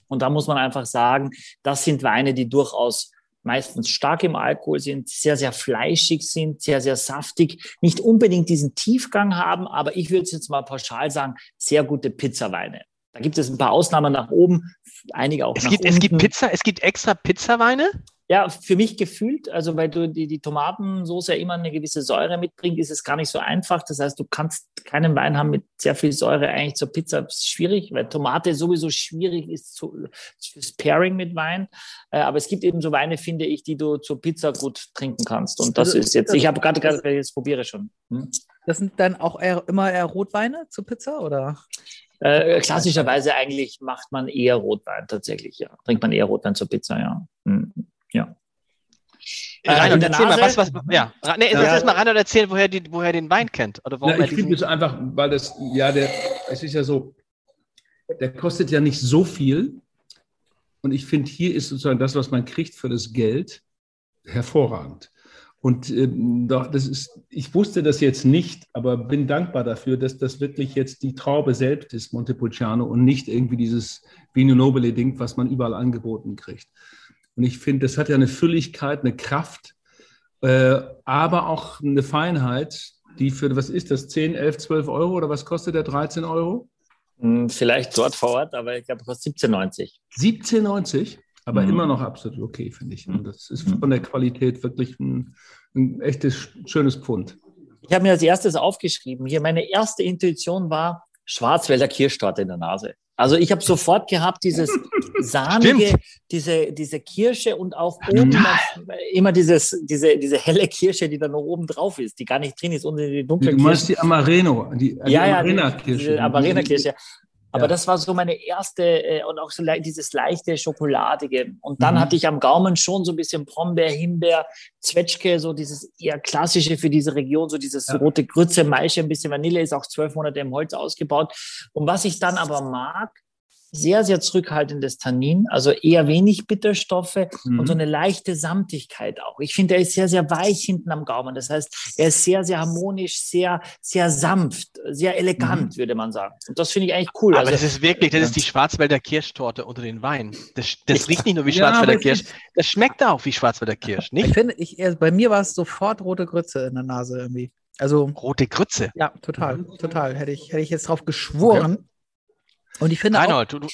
Und da muss man einfach sagen, das sind Weine, die durchaus meistens stark im Alkohol sind, sehr, sehr fleischig sind, sehr, sehr saftig, nicht unbedingt diesen Tiefgang haben, aber ich würde jetzt mal pauschal sagen, sehr gute Pizzaweine. Da gibt es ein paar Ausnahmen nach oben, einige auch es nach gibt, unten. Es gibt Pizza, es gibt extra Pizzaweine? Ja, für mich gefühlt, also weil du die, die Tomatensoße ja immer eine gewisse Säure mitbringt, ist es gar nicht so einfach. Das heißt, du kannst keinen Wein haben mit sehr viel Säure eigentlich zur Pizza. Ist schwierig, weil Tomate sowieso schwierig ist zu, fürs Pairing mit Wein. Äh, aber es gibt eben so Weine, finde ich, die du zur Pizza gut trinken kannst. Und das also, ist jetzt, ich habe gerade gerade, jetzt probiere schon. Hm? Das sind dann auch eher, immer eher Rotweine zur Pizza, oder? Äh, klassischerweise eigentlich macht man eher Rotwein tatsächlich, ja. Trinkt man eher Rotwein zur Pizza, ja. Hm. Ja. Äh, Reinhold, erzähl mal, was, was, ja. Nee, ja. erst mal Reinhold erzählen, woher, die, woher den Wein kennt. Oder warum ja, ich finde es einfach, weil das, ja, der, es ist ja so, der kostet ja nicht so viel. Und ich finde, hier ist sozusagen das, was man kriegt für das Geld, hervorragend. Und äh, doch, das ist, ich wusste das jetzt nicht, aber bin dankbar dafür, dass das wirklich jetzt die Traube selbst ist, Montepulciano, und nicht irgendwie dieses Vino Nobile-Ding, was man überall angeboten kriegt. Und ich finde, das hat ja eine Fülligkeit, eine Kraft, äh, aber auch eine Feinheit, die für, was ist das, 10, 11, 12 Euro oder was kostet der 13 Euro? Hm, vielleicht dort vor Ort, aber ich glaube, kostet 17,90. 17,90? Aber mhm. immer noch absolut okay, finde ich. Und das ist von der Qualität wirklich ein, ein echtes, schönes Pfund. Ich habe mir als erstes aufgeschrieben, hier meine erste Intuition war Schwarzwälder Kirschtorte in der Nase. Also ich habe sofort gehabt dieses sahnige, diese, diese Kirsche und auch oben immer dieses, diese, diese helle Kirsche, die dann noch oben drauf ist, die gar nicht drin ist, unter die dunkle Kirsche. Du meinst die Amareno, die, die ja, Amarena-Kirsche. Ja, Amarena-Kirsche. Aber Ja. das war so meine erste äh, und auch so le dieses leichte Schokoladige. Und dann Mhm. hatte ich am Gaumen schon so ein bisschen Brombeer, Himbeer, Zwetschge, so dieses eher klassische für diese Region, so dieses Ja. rote Grütze, Maische, ein bisschen Vanille, ist auch zwölf Monate im Holz ausgebaut. Und was ich dann aber mag, sehr, sehr zurückhaltendes Tannin, also eher wenig Bitterstoffe Mhm. und so eine leichte Samtigkeit auch. Ich finde, er ist sehr, sehr weich hinten am Gaumen. Das heißt, er ist sehr, sehr harmonisch, sehr, sehr sanft, sehr elegant, würde man sagen. Und das finde ich eigentlich cool. Mhm. Aber also, das ist wirklich, das ist die Schwarzwälder Kirschtorte unter den Weinen. Das, das riecht nicht nur wie Ja, Schwarzwälder es Kirsch, das schmeckt auch wie Schwarzwälder Kirsch, Ich nicht? finde, ich, also bei mir war es sofort rote Grütze in der Nase irgendwie. Also, Rote Grütze. ja, total, total. Hätte ich, hätte ich jetzt drauf geschworen. Und ich finde auch, Reinhold, du, du,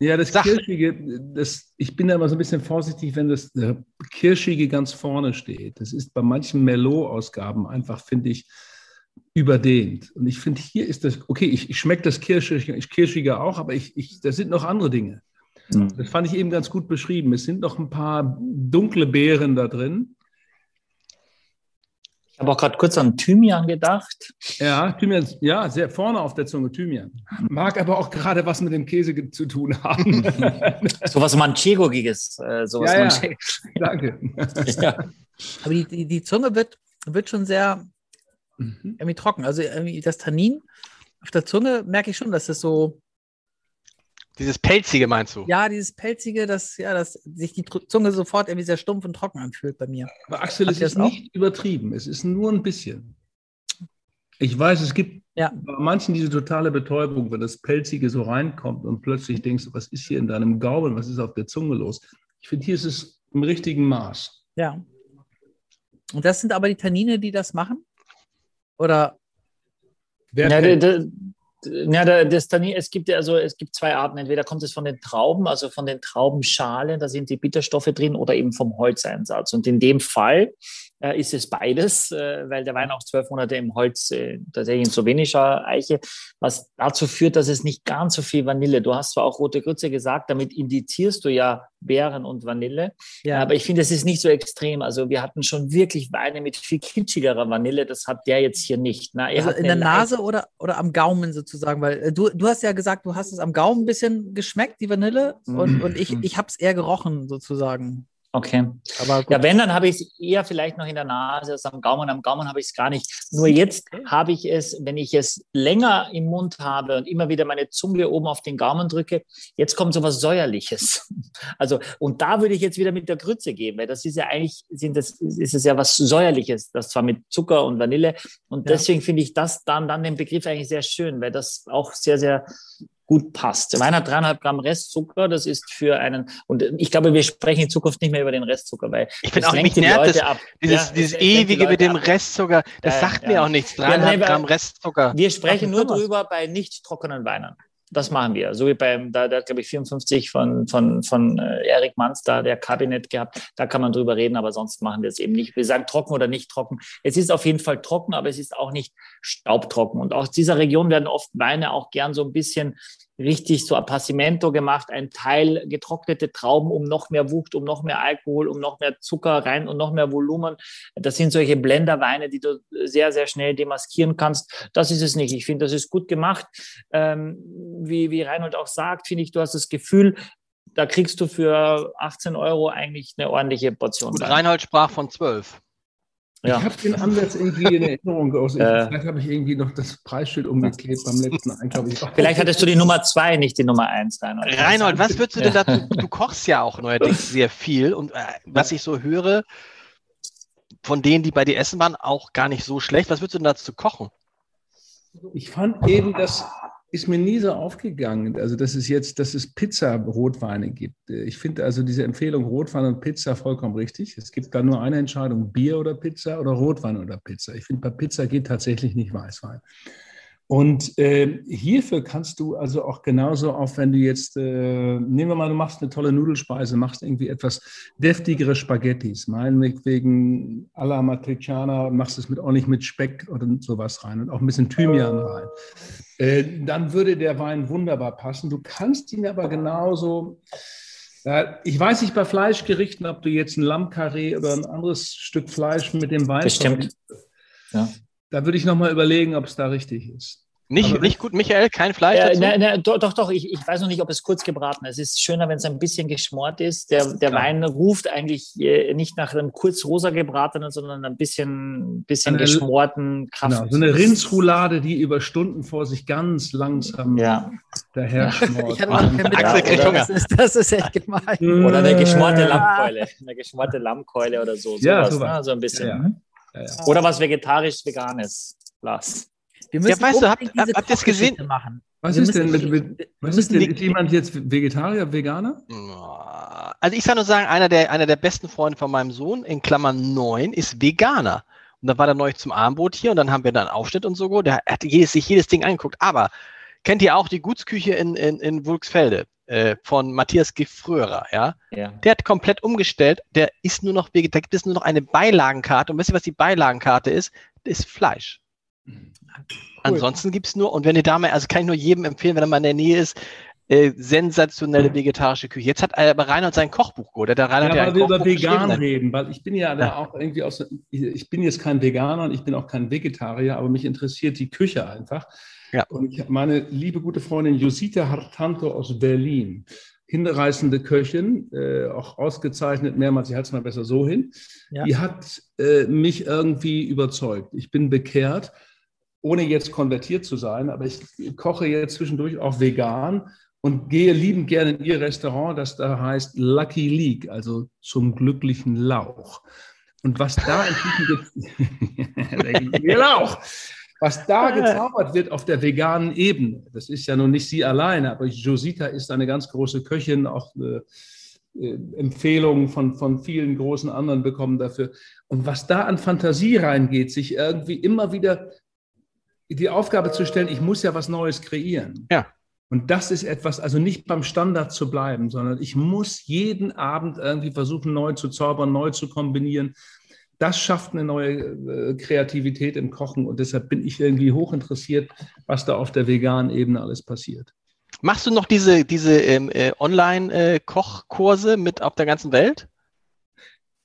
Ja, das Sag. Kirschige, das, ich bin da immer so ein bisschen vorsichtig, wenn das Kirschige ganz vorne steht. Das ist bei manchen Merlot-Ausgaben einfach, finde ich, überdehnt. Und ich finde, hier ist das, okay, ich, ich schmecke das Kirschige, ich, Kirschige auch, aber ich, ich, das sind noch andere Dinge. Mhm. Das fand ich eben ganz gut beschrieben. Es sind noch ein paar dunkle Beeren da drin. Ich habe auch gerade kurz an Thymian gedacht. Ja, Thymian, ja, sehr vorne auf der Zunge, Thymian. Mag aber auch gerade was mit dem Käse zu tun haben. (laughs) Sowas Manchegogiges. Äh, sowas Ja, ja. Manche- (laughs) Danke. (laughs) ja. aber die, die, die Zunge wird, wird schon sehr Mhm. irgendwie trocken. Also irgendwie das Tannin auf der Zunge merke ich schon, dass es so, dieses Pelzige meinst du? ja, dieses Pelzige, dass, ja, dass sich die Zunge sofort irgendwie sehr stumpf und trocken anfühlt bei mir. Aber Axel, es ist nicht übertrieben. Es ist nur ein bisschen. Ich weiß, es gibt Ja. bei manchen diese totale Betäubung, wenn das Pelzige so reinkommt und plötzlich denkst du, was ist hier in deinem Gaumen, was ist auf der Zunge los? Ich finde, hier ist es im richtigen Maß. Ja. Und das sind aber die Tannine, die das machen? Oder Wer Ja, Pelz- der, der, ja, das Tannin, es gibt ja also es gibt zwei Arten. Entweder kommt es von den Trauben, also von den Traubenschalen, da sind die Bitterstoffe drin, oder eben vom Holzeinsatz. Und in dem Fall äh, ist es beides, äh, weil der Wein auch zwölf Monate im Holz, äh, tatsächlich in slowenischer Eiche, was dazu führt, dass es nicht ganz so viel Vanille. Du hast zwar auch rote Grütze gesagt, damit indizierst du ja Beeren und Vanille. ja, Aber ich finde, es ist nicht so extrem. Also wir hatten schon wirklich Weine mit viel kitschigerer Vanille. Das hat der jetzt hier nicht. Na, also in der Nase oder, oder am Gaumen sozusagen? Weil äh, du, du hast ja gesagt, du hast es am Gaumen ein bisschen geschmeckt, die Vanille, und, Mhm. und ich, ich habe es eher gerochen sozusagen. Okay. Aber gut. Ja, wenn, dann habe ich es eher vielleicht noch in der Nase als am Gaumen. Am Gaumen habe ich es gar nicht. Nur jetzt habe ich es, wenn ich es länger im Mund habe und immer wieder meine Zunge oben auf den Gaumen drücke, jetzt kommt so was Säuerliches. (laughs) Also, und da würde ich jetzt wieder mit der Grütze gehen, weil das ist ja eigentlich, sind das, ist es ja was Säuerliches, das zwar mit Zucker und Vanille. Und Ja. deswegen finde ich das dann, dann den Begriff eigentlich sehr schön, weil das auch sehr, sehr gut passt. Wein hat dreieinhalb Gramm Restzucker. Das ist für einen, und ich glaube, wir sprechen in Zukunft nicht mehr über den Restzucker, weil Ich das auch, die nervt Leute das, ab. dieses, Ja, dieses es lenkt die ewige mit dem ab. Restzucker, das Ja, sagt ja. mir auch nichts. Dreieinhalb Gramm Restzucker. Wir sprechen nur drüber bei nicht trockenen Weinen. Das machen wir. So wie beim, da, da glaube ich 54 von, von, von äh, Erik Manz, da der Kabinett gehabt. Da kann man drüber reden, aber sonst machen wir es eben nicht. Wir sagen trocken oder nicht trocken. Es ist auf jeden Fall trocken, aber es ist auch nicht staubtrocken. Und aus dieser Region werden oft Weine auch gern so ein bisschen richtig so Appassimento gemacht, ein Teil getrocknete Trauben, um noch mehr Wucht, um noch mehr Alkohol, um noch mehr Zucker rein und noch mehr Volumen. Das sind solche Blenderweine, die du sehr, sehr schnell demaskieren kannst. Das ist es nicht. Ich finde, das ist gut gemacht. Ähm, wie, wie Reinhold auch sagt, finde ich, du hast das Gefühl, da kriegst du für 18 Euro eigentlich eine ordentliche Portion. Gut. Reinhold sprach von zwölf. Ja. Ich habe den Ansatz irgendwie in Erinnerung. Aus, ich, (laughs) Äh. vielleicht habe ich irgendwie noch das Preisschild umgeklebt beim letzten Einkauf. Ich- Vielleicht hattest du die Nummer zwei, nicht die Nummer eins, Reinhold. Reinhold, was würdest du denn dazu? Du kochst ja auch neuerdings (laughs) sehr viel und äh, was ich so höre von denen, die bei dir essen waren, auch gar nicht so schlecht. Was würdest du denn dazu kochen? Ich fand eben, das ist mir nie so aufgegangen. Also, dass es jetzt, dass es Pizza-Rotweine gibt. Ich finde also diese Empfehlung Rotwein und Pizza vollkommen richtig. Es gibt da nur eine Entscheidung: Bier oder Pizza oder Rotwein oder Pizza. Ich finde, bei Pizza geht tatsächlich nicht Weißwein. Und äh, hierfür kannst du also auch genauso auf, wenn du jetzt, äh, nehmen wir mal, du machst eine tolle Nudelspeise, machst irgendwie etwas deftigere Spaghettis, meinetwegen alla Matriciana, machst es mit ordentlich mit Speck oder sowas rein und auch ein bisschen Thymian rein. Äh, dann würde der Wein wunderbar passen. Du kannst ihn aber genauso, ich weiß nicht bei Fleischgerichten, ob du jetzt ein Lammkarree oder ein anderes Stück Fleisch mit dem Wein Bestimmt. Ja. Da würde ich nochmal überlegen, ob es da richtig ist. Nicht, Aber- nicht gut, Michael, kein Fleisch Ja, dazu? na, na, doch, doch, doch. Ich, ich weiß noch nicht, ob es kurz gebraten ist. Es ist schöner, wenn es ein bisschen geschmort ist. Der, der Klar. Wein ruft eigentlich äh, nicht nach einem kurz rosa gebratenen, sondern ein bisschen, bisschen Eine- geschmorten Kraft. Genau, so eine Rindsroulade, die über Stunden vor sich ganz langsam Ja. daher schmort. Ich hatte noch kein Axel kriegt Hunger. Das ist, das ist echt gemein. Oder eine geschmorte Ja, Lammkeule. Eine geschmorte Lammkeule oder so. Ja, Sowas, sowas. ne? So ein bisschen. Ja, ja. Ja, ja. Oder was vegetarisch-veganes. Lars. Wir müssen weißt du, habt- diese habt ihr es gesehen? Machen. Was Wir ist denn mit, mit was ist denn? Ist jemand jetzt Vegetarier, Veganer? Also ich kann nur sagen, einer der, einer der besten Freunde von meinem Sohn, in Klammern 9, ist Veganer. Und dann war der neulich zum Abendbrot hier und dann haben wir dann Aufschnitt und so. Der hat jedes, sich jedes Ding angeguckt. Aber kennt ihr auch die Gutsküche in, in, in Wulksfelde äh, von Matthias Gefrörer, ja? Ja. Der hat komplett umgestellt. Der ist nur noch. Da gibt es nur noch eine Beilagenkarte. Und wisst ihr, was die Beilagenkarte ist? Das ist Fleisch. Ansonsten gibt es nur, und wenn ihr da mal, also kann ich nur jedem empfehlen, wenn er mal in der Nähe ist, äh, sensationelle vegetarische Küche. Jetzt hat aber Reinhard sein Kochbuch geholt. Der Reinhard Ja, weil wir über vegan geschrieben. reden, weil ich bin ja da auch irgendwie aus, ich bin jetzt kein Veganer und ich bin auch kein Vegetarier, aber mich interessiert die Küche einfach. Ja. Und ich habe meine liebe gute Freundin Josita Hartanto aus Berlin, hinreißende Köchin, äh, auch ausgezeichnet mehrmals, ich halte es mal besser so hin, Ja. die hat äh, mich irgendwie überzeugt. Ich bin bekehrt, ohne jetzt konvertiert zu sein, aber ich koche jetzt zwischendurch auch vegan und gehe liebend gerne in ihr Restaurant, das da heißt Lucky League, also zum glücklichen Lauch. Und was da inzwischen ge- (laughs) Lauch, was da gezaubert wird auf der veganen Ebene, das ist ja nun nicht sie alleine, aber Josita ist eine ganz große Köchin, auch äh, äh, Empfehlungen von, von vielen großen anderen bekommen dafür. Und was da an Fantasie reingeht, sich irgendwie immer wieder die Aufgabe zu stellen, ich muss ja was Neues kreieren. Ja. Und das ist etwas, also nicht beim Standard zu bleiben, sondern ich muss jeden Abend irgendwie versuchen, neu zu zaubern, neu zu kombinieren. Das schafft eine neue äh, Kreativität im Kochen und deshalb bin ich irgendwie hochinteressiert, was da auf der veganen Ebene alles passiert. Machst du noch diese, diese ähm, äh, Online-Kochkurse mit auf der ganzen Welt?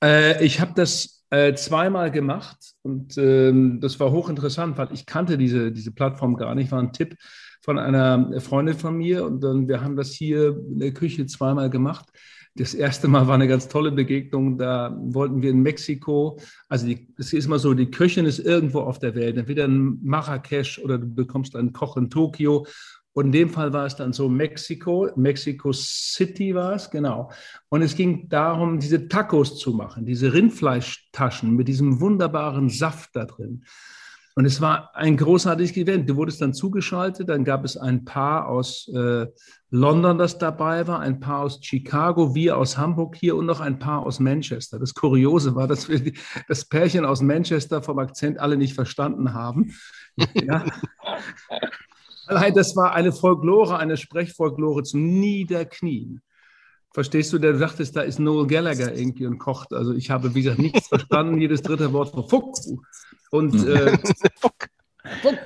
Äh, ich habe das äh, zweimal gemacht und ähm, das war hochinteressant, weil ich kannte diese, diese Plattform gar nicht, war ein Tipp von einer Freundin von mir und dann, wir haben das hier in der Küche zweimal gemacht. Das erste Mal war eine ganz tolle Begegnung. Da wollten wir in Mexiko, also die, es ist immer so, die Köchin ist irgendwo auf der Welt, entweder in Marrakesch oder du bekommst einen Koch in Tokio. Und in dem Fall war es dann so Mexiko, Mexico City war es, genau. Und es ging darum, diese Tacos zu machen, diese Rindfleischtaschen mit diesem wunderbaren Saft da drin. Und es war ein großartiges Event. Du wurdest dann zugeschaltet, dann gab es ein Paar aus äh, London, das dabei war, ein Paar aus Chicago, wir aus Hamburg hier und noch ein Paar aus Manchester. Das Kuriose war, dass wir die, das Pärchen aus Manchester vom Akzent alle nicht verstanden haben. (laughs) Ja. Allein das war eine Folklore, eine Sprechfolklore zum Niederknien. Verstehst du, der sagtest, da ist Noel Gallagher irgendwie und kocht. Also ich habe, wie gesagt, nichts verstanden. Jedes dritte Wort war Fuck. Und äh, (laughs) fuck,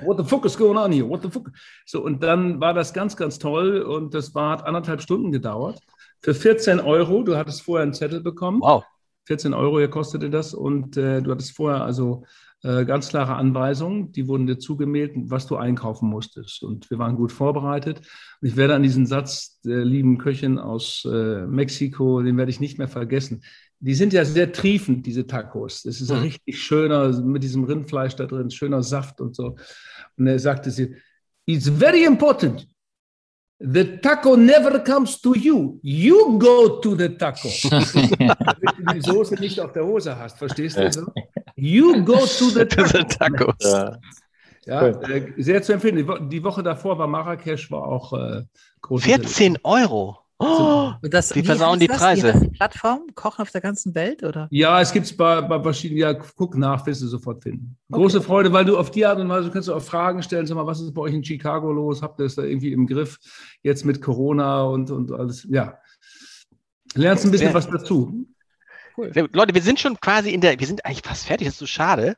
what the fuck is going on here? What the fuck? So, und dann war das ganz, ganz toll und das war, hat anderthalb Stunden gedauert. Für 14 Euro, du hattest vorher einen Zettel bekommen. Wow. 14 Euro hier kostete das und äh, du hattest vorher also ganz klare Anweisungen, die wurden dir zugemeldet, was du einkaufen musstest. Und wir waren gut vorbereitet. Ich werde an diesen Satz der lieben Köchin aus äh, Mexiko, den werde ich nicht mehr vergessen. Die sind ja sehr triefend, diese Tacos. Das ist ja Mhm. richtig schöner, mit diesem Rindfleisch da drin, schöner Saft und so. Und er sagte sie, it's very important. The taco never comes to you. You go to the taco. (laughs) Damit du die Soße nicht auf der Hose hast, verstehst du so? You go to (laughs) the. Tacos. Ja. Ja, äh, sehr zu empfehlen. Die, Wo die Woche davor war Marrakesch, war auch äh, groß. 14 Euro. Oh, das, Die wie versauen die das? Preise. Die Plattform? Kochen auf der ganzen Welt, oder? Ja, es gibt es bei, bei verschiedenen, ja, guck nach, wirst du sofort finden. Große Freude, weil du auf die Art und Weise kannst du auch Fragen stellen, sag mal, was ist bei euch in Chicago los? Habt ihr es da irgendwie im Griff jetzt mit Corona und, und alles? Ja. Lernst ein bisschen was dazu. Sehr gut. Leute, wir sind schon quasi in der, wir sind eigentlich fast fertig, das ist so schade.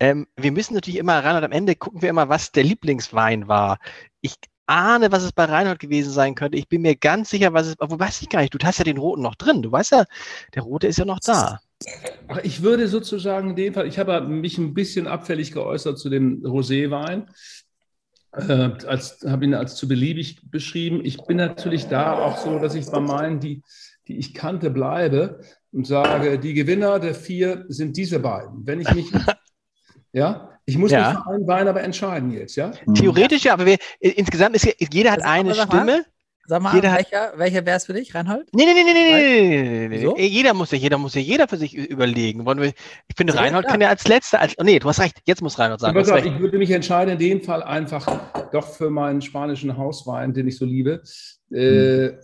Ähm, wir müssen natürlich immer ran und am Ende gucken wir immer, was der Lieblingswein war. Ich ahne, was es bei Reinhold gewesen sein könnte. Ich bin mir ganz sicher, was es, obwohl weiß ich gar nicht, du hast ja den roten noch drin. Du weißt ja, der rote ist ja noch da. Ach, ich würde sozusagen in dem Fall, ich habe mich ein bisschen abfällig geäußert zu dem Roséwein. äh, als habe ihn als zu beliebig beschrieben. Ich bin natürlich da auch so, dass ich bei meinen, die, die ich kannte, bleibe und sage, die Gewinner der vier sind diese beiden. Wenn ich mich, (laughs) ja, ich muss ja. mich für einen Wein aber entscheiden jetzt, ja? Mhm. Theoretisch ja, aber wir, insgesamt ist jeder hat also eine Stimme. Sag mal, jeder welcher, welcher wäre es für dich, Reinhold? Nee, nee, nee, nee, nee, nee, nee, nee. Jeder muss ja, jeder muss ja, jeder für sich überlegen. Wollen wir, ich finde, so, Reinhold ja. kann ja als letzter, als, oh, nee, du hast recht, jetzt muss Reinhold sagen. Ich, ich würde mich entscheiden, in dem Fall einfach doch für meinen spanischen Hauswein, den ich so liebe. Äh, hm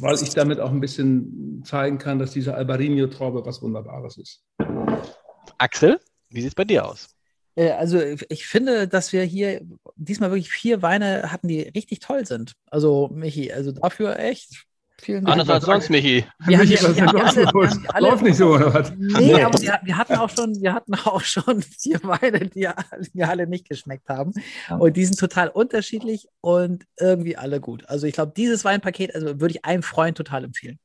weil ich damit auch ein bisschen zeigen kann, dass diese Albarino-Traube was Wunderbares ist. Axel, wie sieht es bei dir aus? Äh, Also ich finde, dass wir hier diesmal wirklich vier Weine hatten, die richtig toll sind. Also Michi, also dafür echt vielen Dank. Anders als sonst, Michi. Wir Michi, was haben die los Läuft nicht so, oder was? Nee, aber wir, wir hatten auch schon, wir hatten auch schon (laughs) vier Weine, die alle- mir alle nicht geschmeckt haben. Und die sind total unterschiedlich und irgendwie alle gut. Also ich glaube, dieses Weinpaket, also würde ich einem Freund total empfehlen.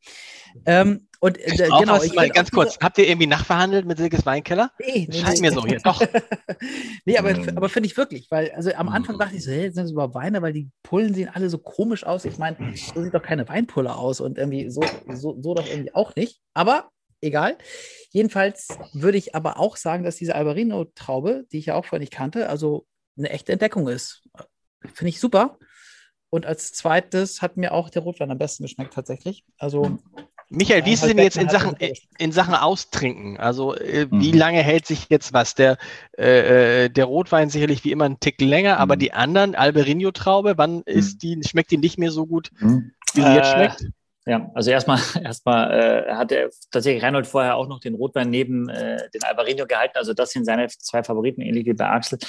Ähm, und äh, Auch genau, ich mal ganz auch kurz, habt ihr irgendwie nachverhandelt mit Silkes Weinkeller? Nee, nee, Scheint nee. mir so hier. Doch. (laughs) nee, aber, Mm. aber finde ich wirklich, weil also am Mhm. Anfang dachte ich so, hey, sind das überhaupt Weine, weil die Pullen sehen alle so komisch aus. Ich meine, so sieht doch keine Weinpulle aus und irgendwie so, so, so doch irgendwie auch nicht. Aber egal. Jedenfalls würde ich aber auch sagen, dass diese Albarino-Traube, die ich ja auch vorher nicht kannte, also eine echte Entdeckung ist. Finde ich super. Und als zweites hat mir auch der Rotwein am besten geschmeckt tatsächlich. Also Michael, wie ist es Reinhold denn jetzt in Sachen, in Sachen Austrinken? Also, äh, wie Mhm. lange hält sich jetzt was? Der, äh, äh, der Rotwein sicherlich wie immer einen Tick länger, aber Mhm. die anderen, Albarino-Traube, wann ist die, schmeckt die nicht mehr so gut, Hm. wie sie jetzt Äh, schmeckt? Ja, also erstmal, (laughs) erstmal äh, hat er tatsächlich Reinhold vorher auch noch den Rotwein neben äh, den Albarino gehalten. Also das sind seine zwei Favoriten, ähnlich wie bei Axel.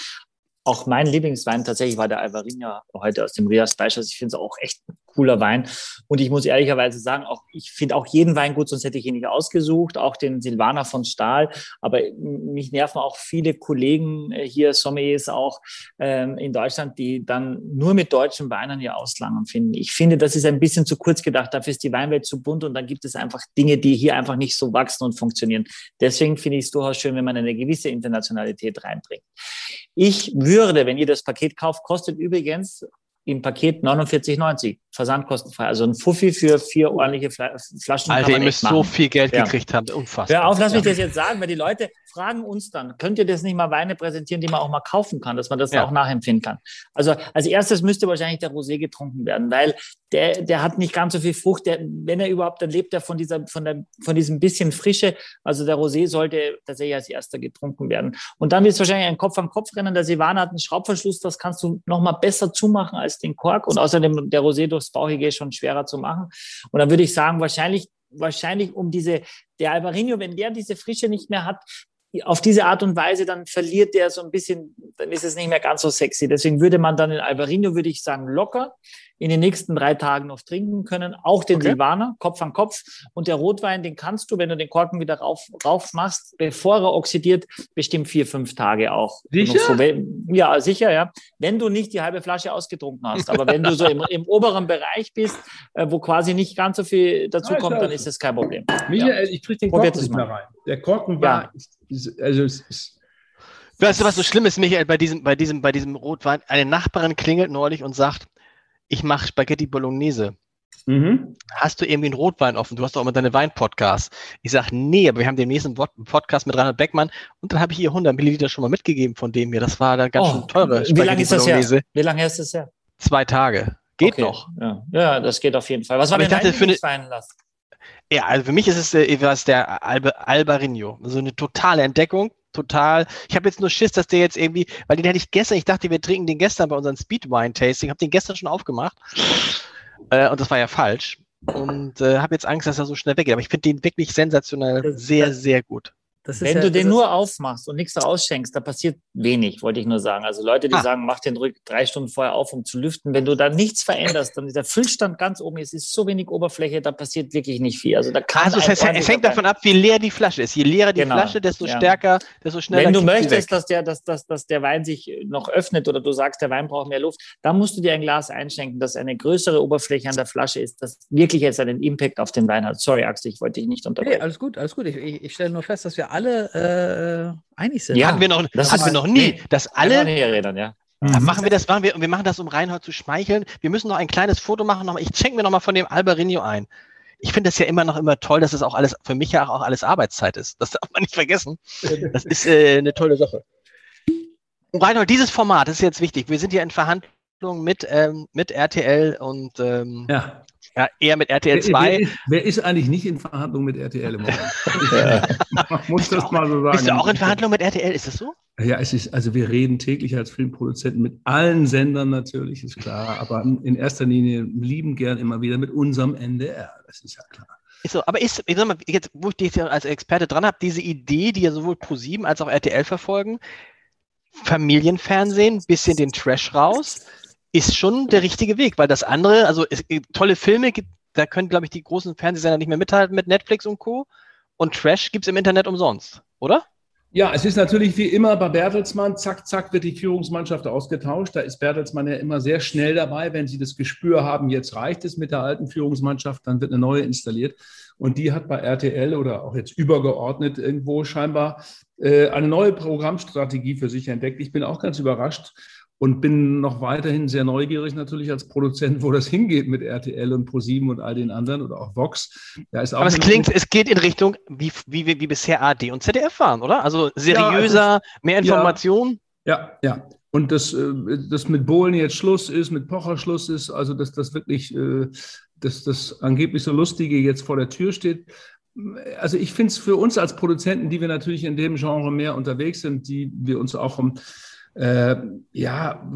Auch mein Lieblingswein tatsächlich war der Albarino heute aus dem Rias Beischers. Ich finde es auch echt ein cooler Wein. Und ich muss ehrlicherweise sagen, auch ich finde auch jeden Wein gut, sonst hätte ich ihn nicht ausgesucht. Auch den Silvaner von Stahl. Aber mich nerven auch viele Kollegen äh, hier, Sommeliers auch ähm, in Deutschland, die dann nur mit deutschen Weinen hier auslangen finden. Ich finde, das ist ein bisschen zu kurz gedacht. Dafür ist die Weinwelt zu bunt und dann gibt es einfach Dinge, die hier einfach nicht so wachsen und funktionieren. Deswegen finde ich es durchaus schön, wenn man eine gewisse Internationalität reinbringt. Ich würde, wenn ihr das Paket kauft, kostet übrigens im Paket 49,90 versandkostenfrei. Also ein Fuffi für vier ordentliche Fla Flaschen. Alter, ihr müsst so viel Geld Ja. gekriegt haben. Unfassbar. Hör auf, lass mich das jetzt sagen, weil die Leute fragen uns dann, könnt ihr das nicht mal Weine präsentieren, die man auch mal kaufen kann, dass man das Ja. auch nachempfinden kann. Also als erstes müsste wahrscheinlich der Rosé getrunken werden, weil der, der hat nicht ganz so viel Frucht. Der, wenn er überhaupt, dann lebt er von dieser, von der, von diesem bisschen Frische. Also der Rosé sollte tatsächlich als erster getrunken werden. Und dann wird es wahrscheinlich ein Kopf an Kopf rennen. Der Silvaner hat einen Schraubverschluss, das kannst du noch mal besser zumachen als den Kork. Und außerdem der Rosé durchs Bauchige ist schon schwerer zu machen. Und dann würde ich sagen, wahrscheinlich, wahrscheinlich um diese, der Albarino, wenn der diese Frische nicht mehr hat, auf diese Art und Weise, dann verliert der so ein bisschen, dann ist es nicht mehr ganz so sexy. Deswegen würde man dann den Albarino, würde ich sagen, locker in den nächsten drei Tagen noch trinken können. Auch den Okay. Silvaner, Kopf an Kopf. Und der Rotwein, den kannst du, wenn du den Korken wieder rauf, rauf machst, bevor er oxidiert, bestimmt vier, fünf Tage auch. Sicher? So, wenn- ja, sicher, ja. Wenn du nicht die halbe Flasche ausgetrunken hast. Aber wenn du so im, im oberen Bereich bist, äh, wo quasi nicht ganz so viel dazu Ja, kommt, dann ist das kein Problem. Michael, ich kriege den Korken nicht mal. mehr rein. Der Korken war, ist, also es ist, Weißt du, was so schlimm ist, Michael, bei diesem, bei diesem, bei diesem Rotwein? Eine Nachbarin klingelt neulich und sagt, ich mache Spaghetti Bolognese. mhm. Hast du irgendwie einen Rotwein offen? Du hast doch immer deine Wein-Podcasts. Ich sage, nee, aber wir haben den nächsten Pod- Podcast mit Reinhard Beckmann und dann habe ich ihr 100 Milliliter schon mal mitgegeben von dem hier. Das war dann ganz Oh, schön teure Wie lange ist das her? Bolognese. Wie lange ist das her? Zwei Tage. Geht Okay. noch. Ja. ja, das geht auf jeden Fall. Was war Aber denn dein Lieblingswein? Ja, also für mich ist es äh, was der Albarino. So eine totale Entdeckung. Total. Ich habe jetzt nur Schiss, dass der jetzt irgendwie, weil den hätte ich gestern, ich dachte, wir trinken den gestern bei unserem Speed Wine Tasting, habe den gestern schon aufgemacht. Äh, und das war ja falsch. Und äh, habe jetzt Angst, dass er so schnell weggeht. Aber ich finde den wirklich sensationell, Das- sehr, das- sehr gut. Das ist Wenn ja, du den das nur aufmachst und nichts daraus schenkst, da passiert wenig, wollte ich nur sagen. Also Leute, die Ah. sagen, mach den ruhig drei Stunden vorher auf, um zu lüften. Wenn du da nichts veränderst, dann ist der Füllstand ganz oben, es ist so wenig Oberfläche, da passiert wirklich nicht viel. Also da kann Also es, ein heißt, es hängt davon ab, wie leer die Flasche ist. Je leerer die Genau, Flasche, desto ja. stärker, desto schneller Wenn du möchtest, dass der, dass, dass, dass der Wein sich noch öffnet oder du sagst, der Wein braucht mehr Luft, dann musst du dir ein Glas einschenken, das eine größere Oberfläche an der Flasche ist, das wirklich jetzt einen Impact auf den Wein hat. Sorry, Axel, ich wollte dich nicht Nee, unterbrechen. alles gut, alles gut. Ich, ich, ich stelle nur fest, dass wir alle äh, einig sind. Ja, hatten wir noch, das hatten wir noch nie, nee. dass Alle hier reden, ja. Dann machen wir das, machen wir, wir machen das, um Reinhold zu schmeicheln. Wir müssen noch ein kleines Foto machen. Noch, ich schenke mir noch mal von dem Albarinho ein. Ich finde das ja immer noch immer toll, dass es auch alles, für mich ja auch alles Arbeitszeit ist. Das (laughs) darf man nicht vergessen. Das ist äh, eine tolle Sache. Reinhold, dieses Format, das ist jetzt wichtig. Wir sind ja in Verhandlungen mit, ähm, mit RTL und ähm, Ja. Ja, eher mit RTL Wer, wer, 2. ist, wer ist eigentlich nicht in Verhandlung mit RTL im Moment? Man (laughs) muss das auch- mal so sagen. Bist du auch in Verhandlung mit RTL? Ist das so? Ja, es ist, also wir reden täglich als Filmproduzenten mit allen Sendern natürlich, ist klar, aber in erster Linie lieben gern immer wieder mit unserem NDR, das ist ja klar. Ist so, aber ist, ich sag mal, jetzt, wo ich dich als Experte dran habe, diese Idee, die ja sowohl ProSieben als auch RTL verfolgen, Familienfernsehen, bisschen den Trash raus, ist schon der richtige Weg, weil das andere, also es, tolle Filme, gibt, da können, glaube ich, die großen Fernsehsender nicht mehr mithalten mit Netflix und Co. Und Trash gibt es im Internet umsonst, oder? Ja, es ist natürlich wie immer bei Bertelsmann, zack, zack, wird die Führungsmannschaft ausgetauscht. Da ist Bertelsmann ja immer sehr schnell dabei. Wenn sie das Gespür haben, jetzt reicht es mit der alten Führungsmannschaft, dann wird eine neue installiert. Und die hat bei RTL oder auch jetzt übergeordnet irgendwo scheinbar äh, eine neue Programmstrategie für sich entdeckt. Ich bin auch ganz überrascht und bin noch weiterhin sehr neugierig natürlich als Produzent, wo das hingeht mit RTL und ProSieben und all den anderen oder auch Vox. Da ist auch Aber es klingt, es geht in Richtung, wie, wie, wie bisher AD und ZDF waren, oder? Also seriöser, mehr Information. Ja, ja. Und dass, äh, dass mit Bohlen jetzt Schluss ist, mit Pocher Schluss ist, also dass das wirklich, äh, dass das angeblich so Lustige jetzt vor der Tür steht. Also ich finde es für uns als Produzenten, die wir natürlich in dem Genre mehr unterwegs sind, die wir uns auch um äh, ja,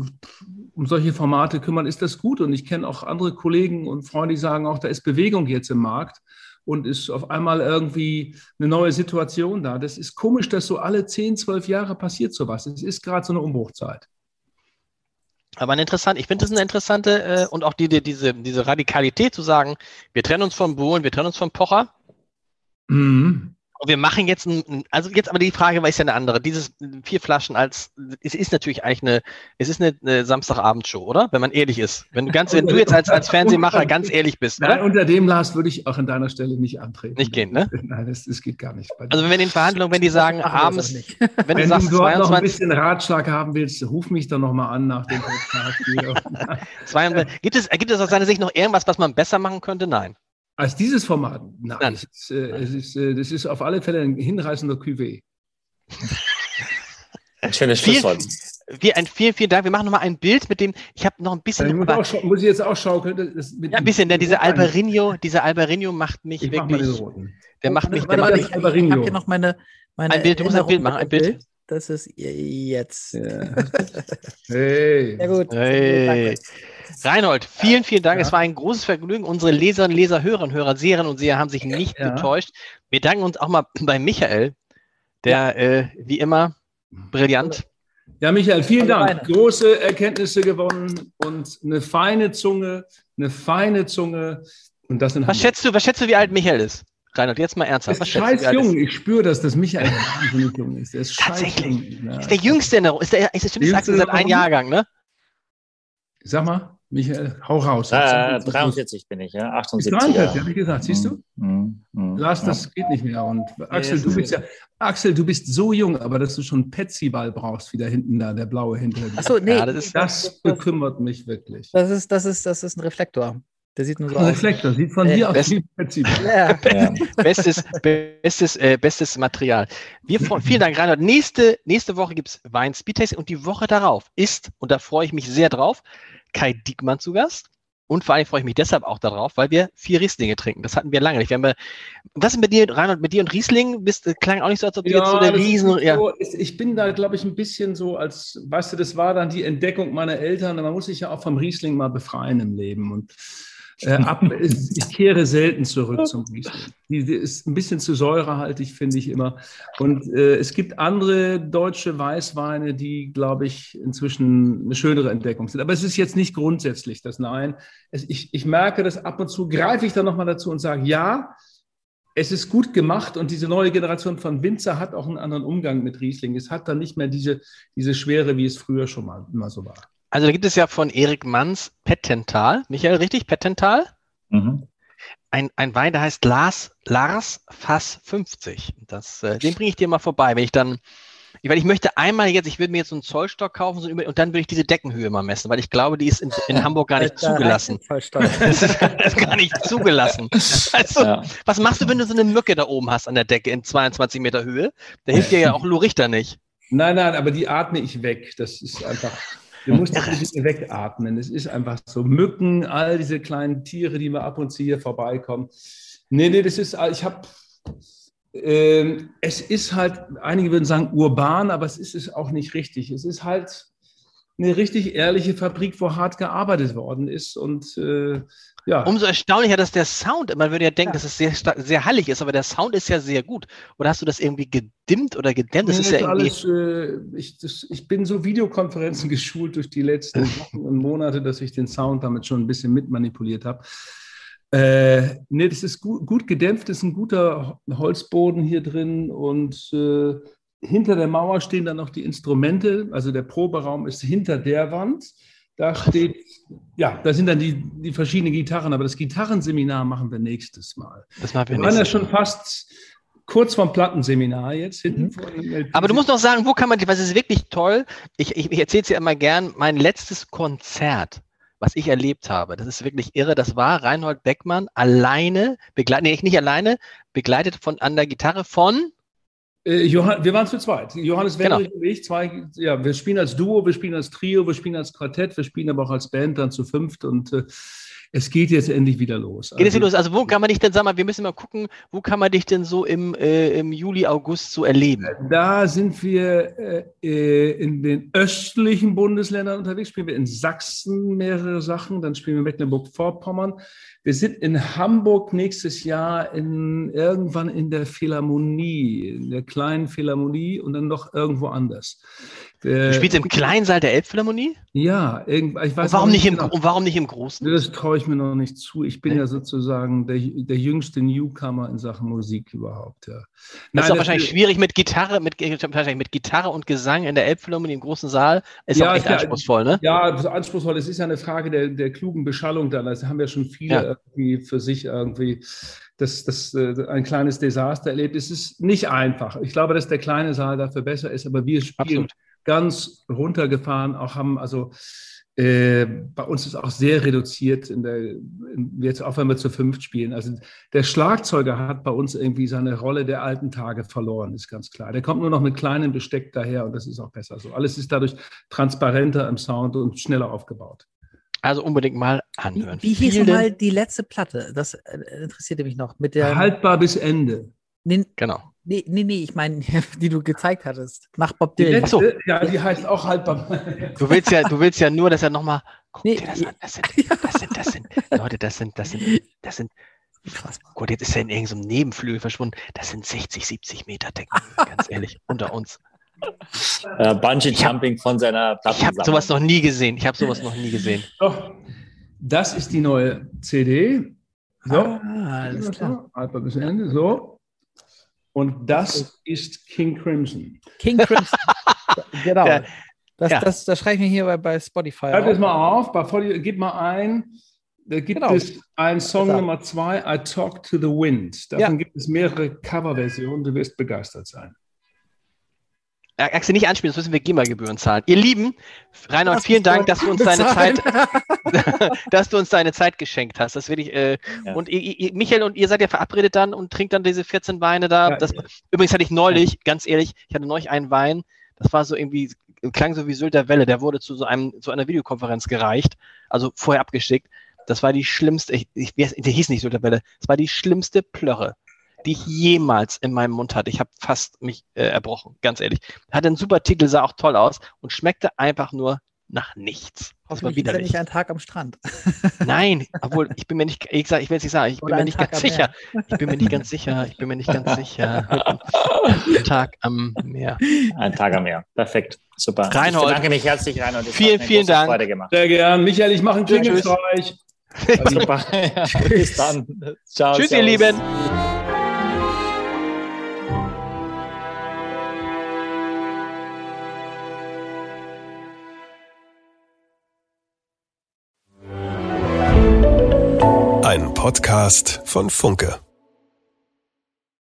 um solche Formate kümmern, ist das gut. Und ich kenne auch andere Kollegen und Freunde, die sagen auch, da ist Bewegung jetzt im Markt und ist auf einmal irgendwie eine neue Situation da. Das ist komisch, dass so alle 10, 12 Jahre passiert sowas. Es ist gerade so eine Umbruchzeit. Aber ein interessant, ich finde das eine interessante äh, und auch die, die, diese, diese Radikalität zu sagen, wir trennen uns von Bohlen, wir trennen uns von Pocher Mhm. Und wir machen jetzt ein, also jetzt aber die Frage war ist ja eine andere. Dieses vier Flaschen als, es ist natürlich eigentlich eine, es ist eine, eine Samstagabendshow, oder? Wenn man ehrlich ist. Wenn du ganz, wenn du jetzt als, als Fernsehmacher ganz ehrlich bist, Nein, oder? unter dem Lars würde ich auch an deiner Stelle nicht antreten. Nicht gehen, ne? Nein, das, das geht gar nicht. Also wenn wir in Verhandlungen, wenn die sagen, abends, nicht. (laughs) wenn du Wenn sagst du dort noch ein 22, bisschen Ratschlag haben willst, ruf mich doch nochmal an nach dem Podcast. hier. (laughs) 22, gibt es, gibt es aus seiner Sicht noch irgendwas, was man besser machen könnte? Nein. Als dieses Format? Nein, Nein. Es ist, äh, es ist, äh, das ist auf alle Fälle ein hinreißender Cuvée. Ein schönes Vielen- Schlusswort. Wir, ein, vielen, vielen Dank. Wir machen nochmal ein Bild mit dem, ich habe noch ein bisschen, Ich muss, aber- auch, muss ich jetzt auch schaukeln? Das, das mit ja, ein bisschen, der, dieser Alber. Albarinho, dieser Albarinho macht mich Ich mach mal den wirklich, roten. der macht mich, der Warte, macht warte, mich, ich, ich habe hier noch meine, meine Ein Bild, du musst ein Bild machen, ein Bild. Das ist jetzt. Ja. (laughs) Hey. Sehr gut. Hey. Danke. Reinhold, vielen, vielen Dank. Ja. Es war ein großes Vergnügen. Unsere Leserinnen, Leser, Hörerinnen, Hörer, Seherinnen und Seher haben sich nicht Ja. getäuscht. Wir danken uns auch mal bei Michael, der äh, wie immer brillant. Ja, Michael, vielen Dank. Große Erkenntnisse gewonnen und eine feine Zunge, eine feine Zunge. Und das in Was schätzt du, was schätzt du, wie alt Michael ist? Reinhold, jetzt mal ernsthaft. Was ist scheiß jung. Ich spüre das, dass Michael wahnsinnig jung ist. Der ist scheiß jung. Ja. Ist der jüngste in der Runde. Ist der, ist der, stimmt, Der Jüngste seit einem Jahrgang, ne? Sag mal, Michael, hau raus. Äh, 43 bin ich, ja. 78. 43, habe ich gesagt. Siehst du? Mhm. Mhm. Lars, Ja. das geht nicht mehr. Und Axel, das du ist- bist ja, Axel, du bist so jung, aber dass du schon einen Petsy-Ball brauchst, wie da hinten da, der blaue hinter dir. Achso, nee. Ja, das ist- Das bekümmert mich wirklich. Das ist, das ist, das ist ein Reflektor. Der sieht nur so aus. Reflektor sieht von Äh, dir aus. (laughs) Ja. Ja. Bestes, bestes, äh, bestes Material. Wir freuen, vielen Dank, Reinhard. Nächste, nächste Woche gibt es Wein Speedtasting und die Woche darauf ist, und da freue ich mich sehr drauf, Kai Diekmann zu Gast. Und vor allem freue ich mich deshalb auch darauf, weil wir vier Rieslinge trinken. Das hatten wir lange nicht. Wir haben, ja- was ist mit dir, Reinhard, mit dir und Riesling? Bist, äh, klang auch nicht so, als ob du jetzt so der Riesen. Ja. so, ist- ich bin da, glaube ich, ein bisschen so als, weißt du, das war dann die Entdeckung meiner Eltern. Man muss sich ja auch vom Riesling mal befreien im Leben. Und äh, ab, ich kehre selten zurück zum Riesling. Die, die ist ein bisschen zu säurehaltig, finde ich immer. Und äh, es gibt andere deutsche Weißweine, die, glaube ich, inzwischen eine schönere Entdeckung sind. Aber es ist jetzt nicht grundsätzlich das Nein. Es, ich, ich merke das ab und zu, greife ich dann nochmal dazu und sage, ja, es ist gut gemacht und diese neue Generation von Winzer hat auch einen anderen Umgang mit Riesling. Es hat dann nicht mehr diese, diese Schwere, wie es früher schon mal immer so war. Also da gibt es ja von Erik Manns Pettental. Michael, richtig? Pettental? Mhm. Ein, ein Wein, der heißt Lars, Lars Fass 50. Das, äh, den bringe ich dir mal vorbei, wenn ich dann weil ich möchte einmal jetzt, ich würde mir jetzt so einen Zollstock kaufen so und dann würde ich diese Deckenhöhe mal messen, weil ich glaube, die ist in, in Hamburg gar nicht zugelassen. (laughs) Das ist, das ist gar nicht zugelassen. Also, Ja. was machst du, wenn du so eine Mücke da oben hast an der Decke in 22 Meter Höhe? Da hilft dir ja auch Lou Richter nicht. Nein, nein, aber die atme ich weg. Das ist einfach. Du (laughs) musst das nicht wegatmen. Es ist einfach so. Mücken, all diese kleinen Tiere, die mal ab und zu hier vorbeikommen. Nee, nee, das ist, ich habe, ähm, es ist halt, einige würden sagen urban, aber es ist es auch nicht richtig. Es ist halt eine richtig ehrliche Fabrik, wo hart gearbeitet worden ist und äh, ja. Umso erstaunlicher, dass der Sound, man würde ja denken, Ja. dass es sehr, sehr hallig ist, aber der Sound ist ja sehr gut. Oder hast du das irgendwie gedimmt oder gedämmt? Das Nee, ist ja alles, äh, ich, das, ich bin so Videokonferenzen (laughs) geschult durch die letzten (laughs) Wochen und Monate, dass ich den Sound damit schon ein bisschen mitmanipuliert habe. Äh, nee, das ist gut, gut gedämpft, ist ein guter Holzboden hier drin und äh, hinter der Mauer stehen dann noch die Instrumente. Also der Proberaum ist hinter der Wand. Da steht, ja, da sind dann die, die verschiedenen Gitarren, aber das Gitarrenseminar machen wir nächstes Mal. Das machen wir Wir waren ja schon fast kurz vom Plattenseminar jetzt hinten Mhm. vor dem LP. Aber du musst noch sagen, wo kann man, weil es ist wirklich toll. Ich, ich, ich erzähle es dir immer gern, mein letztes Konzert, was ich erlebt habe, das ist wirklich irre. Das war Reinhold Beckmann alleine, begleitet, nee, nicht alleine, begleitet von an der Gitarre von, Johann, wir waren zu zweit. Johannes Genau. Wendrich und ich, zwei, ja, wir spielen als Duo, wir spielen als Trio, wir spielen als Quartett, wir spielen aber auch als Band dann zu fünft und äh, es geht jetzt endlich wieder los. geht es Also, los? Also wo kann man dich denn, sag mal, wir müssen mal gucken, wo kann man dich denn so im, äh, im Juli, August so erleben? Da sind wir äh, äh, in den östlichen Bundesländern unterwegs, spielen wir in Sachsen mehrere Sachen, dann spielen wir Mecklenburg-Vorpommern. Wir sind in Hamburg nächstes Jahr in, irgendwann in der Philharmonie, in der kleinen Philharmonie und dann noch irgendwo anders. Du spielst im Kleinsaal der Elbphilharmonie? Ja, irgend, ich weiß warum auch nicht, im, genau. und warum nicht im Großen? Das traue ich mir noch nicht zu. Ich bin Nee. ja sozusagen der, der jüngste Newcomer in Sachen Musik überhaupt. Ja. Das ist auch das- wahrscheinlich schwierig mit Gitarre, mit, wahrscheinlich mit Gitarre und Gesang in der Elbphilharmonie im großen Saal. Ist Ja, auch echt klar. anspruchsvoll, ne? Ja, anspruchsvoll. Es ist ja eine Frage der, der klugen Beschallung dann. Das haben ja schon viele Ja. für sich irgendwie das, das, äh, ein kleines Desaster erlebt. Es ist nicht einfach. Ich glaube, dass der kleine Saal dafür besser ist, aber wir spielen Absolut. Ganz runtergefahren, auch haben also äh, bei uns ist auch sehr reduziert in der, in, jetzt auch wenn wir zu fünft spielen. Also der Schlagzeuger hat bei uns irgendwie seine Rolle der alten Tage verloren, ist ganz klar. Der kommt nur noch mit kleinem Besteck daher und das ist auch besser so. Alles ist dadurch transparenter im Sound und schneller aufgebaut. Also unbedingt mal Wie, anhören. wie hieß Vielen- nochmal die letzte Platte? Das äh, interessierte mich noch. Mit der. Haltbar bis Ende. Nee, Genau. Nee, nee, nee, ich meine, (laughs) die du gezeigt hattest. Nach Bob Die Dylan. letzte, ja, die heißt auch haltbar. (laughs) Du willst ja, du willst ja nur, dass er nochmal. Guck Nee, dir das an. Das sind, das sind, das sind, (laughs) Leute, das sind, das sind, das sind. Unfassbar. Gut, jetzt ist er in irgendeinem Nebenflügel verschwunden. Das sind 60, 70 Meter Decken, ganz ehrlich, unter uns. Äh, Bungee Jumping von seiner Ich habe sowas noch nie gesehen. Ich habe sowas noch nie gesehen. Doch, das ist die neue CD. So. Ah, alles klar. Haltbar bis Ende. So. Und das ist King Crimson. King Crimson. (laughs) genau. Ja. Das, Ja. das, das schreibe ich mir hier bei, bei Spotify. Schreib das auf. mal auf, bei Folio, gib mal ein. Da gibt Genau. es einen Song Besser. Nummer zwei, I Talk to the Wind. Davon Ja. gibt es mehrere Coverversionen. Du wirst begeistert sein. Äh, Axel, nicht anspielen, sonst müssen wir GEMA-Gebühren zahlen. Ihr Lieben, Reinhold, vielen Dank, dass du uns deine Zeit, (laughs) (laughs) dass du uns deine Zeit geschenkt hast. Das will ich, äh, Ja. und ihr, ihr, Michael und ihr seid ja verabredet dann und trinkt dann diese 14 Weine da. Ja. Das, übrigens hatte ich neulich, ganz ehrlich, ich hatte neulich einen Wein, das war so irgendwie, klang so wie Sylt der Welle, der wurde zu so einem, zu einer Videokonferenz gereicht, also vorher abgeschickt. Das war die schlimmste, ich, ich, der hieß nicht Sylt der Welle, das war die schlimmste Plörre, die ich jemals in meinem Mund hatte. Ich habe fast mich äh, erbrochen, ganz ehrlich. Hatte einen super Titel, sah auch toll aus und schmeckte einfach nur nach nichts. Das war widerlich. nicht ein Tag am Strand. Nein, (laughs) obwohl ich bin mir nicht, ich, sag, ich will jetzt nicht sagen, ich bin Oder mir nicht Tag ganz sicher. Ich bin mir nicht ganz sicher. Ich bin mir nicht ganz sicher. Ein Tag am Meer. Ein Tag am Meer. Perfekt. Super. Reinhold. Ich bedanke mich herzlich, Reinhold. Es Vielen, vielen Dank. Freude gemacht. Sehr gern. Michael, ich mache einen Tschüss. Klingelstreich. (laughs) Super. Ja, bis dann. Ciao. Tschüss, ihr servus. Lieben. Podcast von Funke.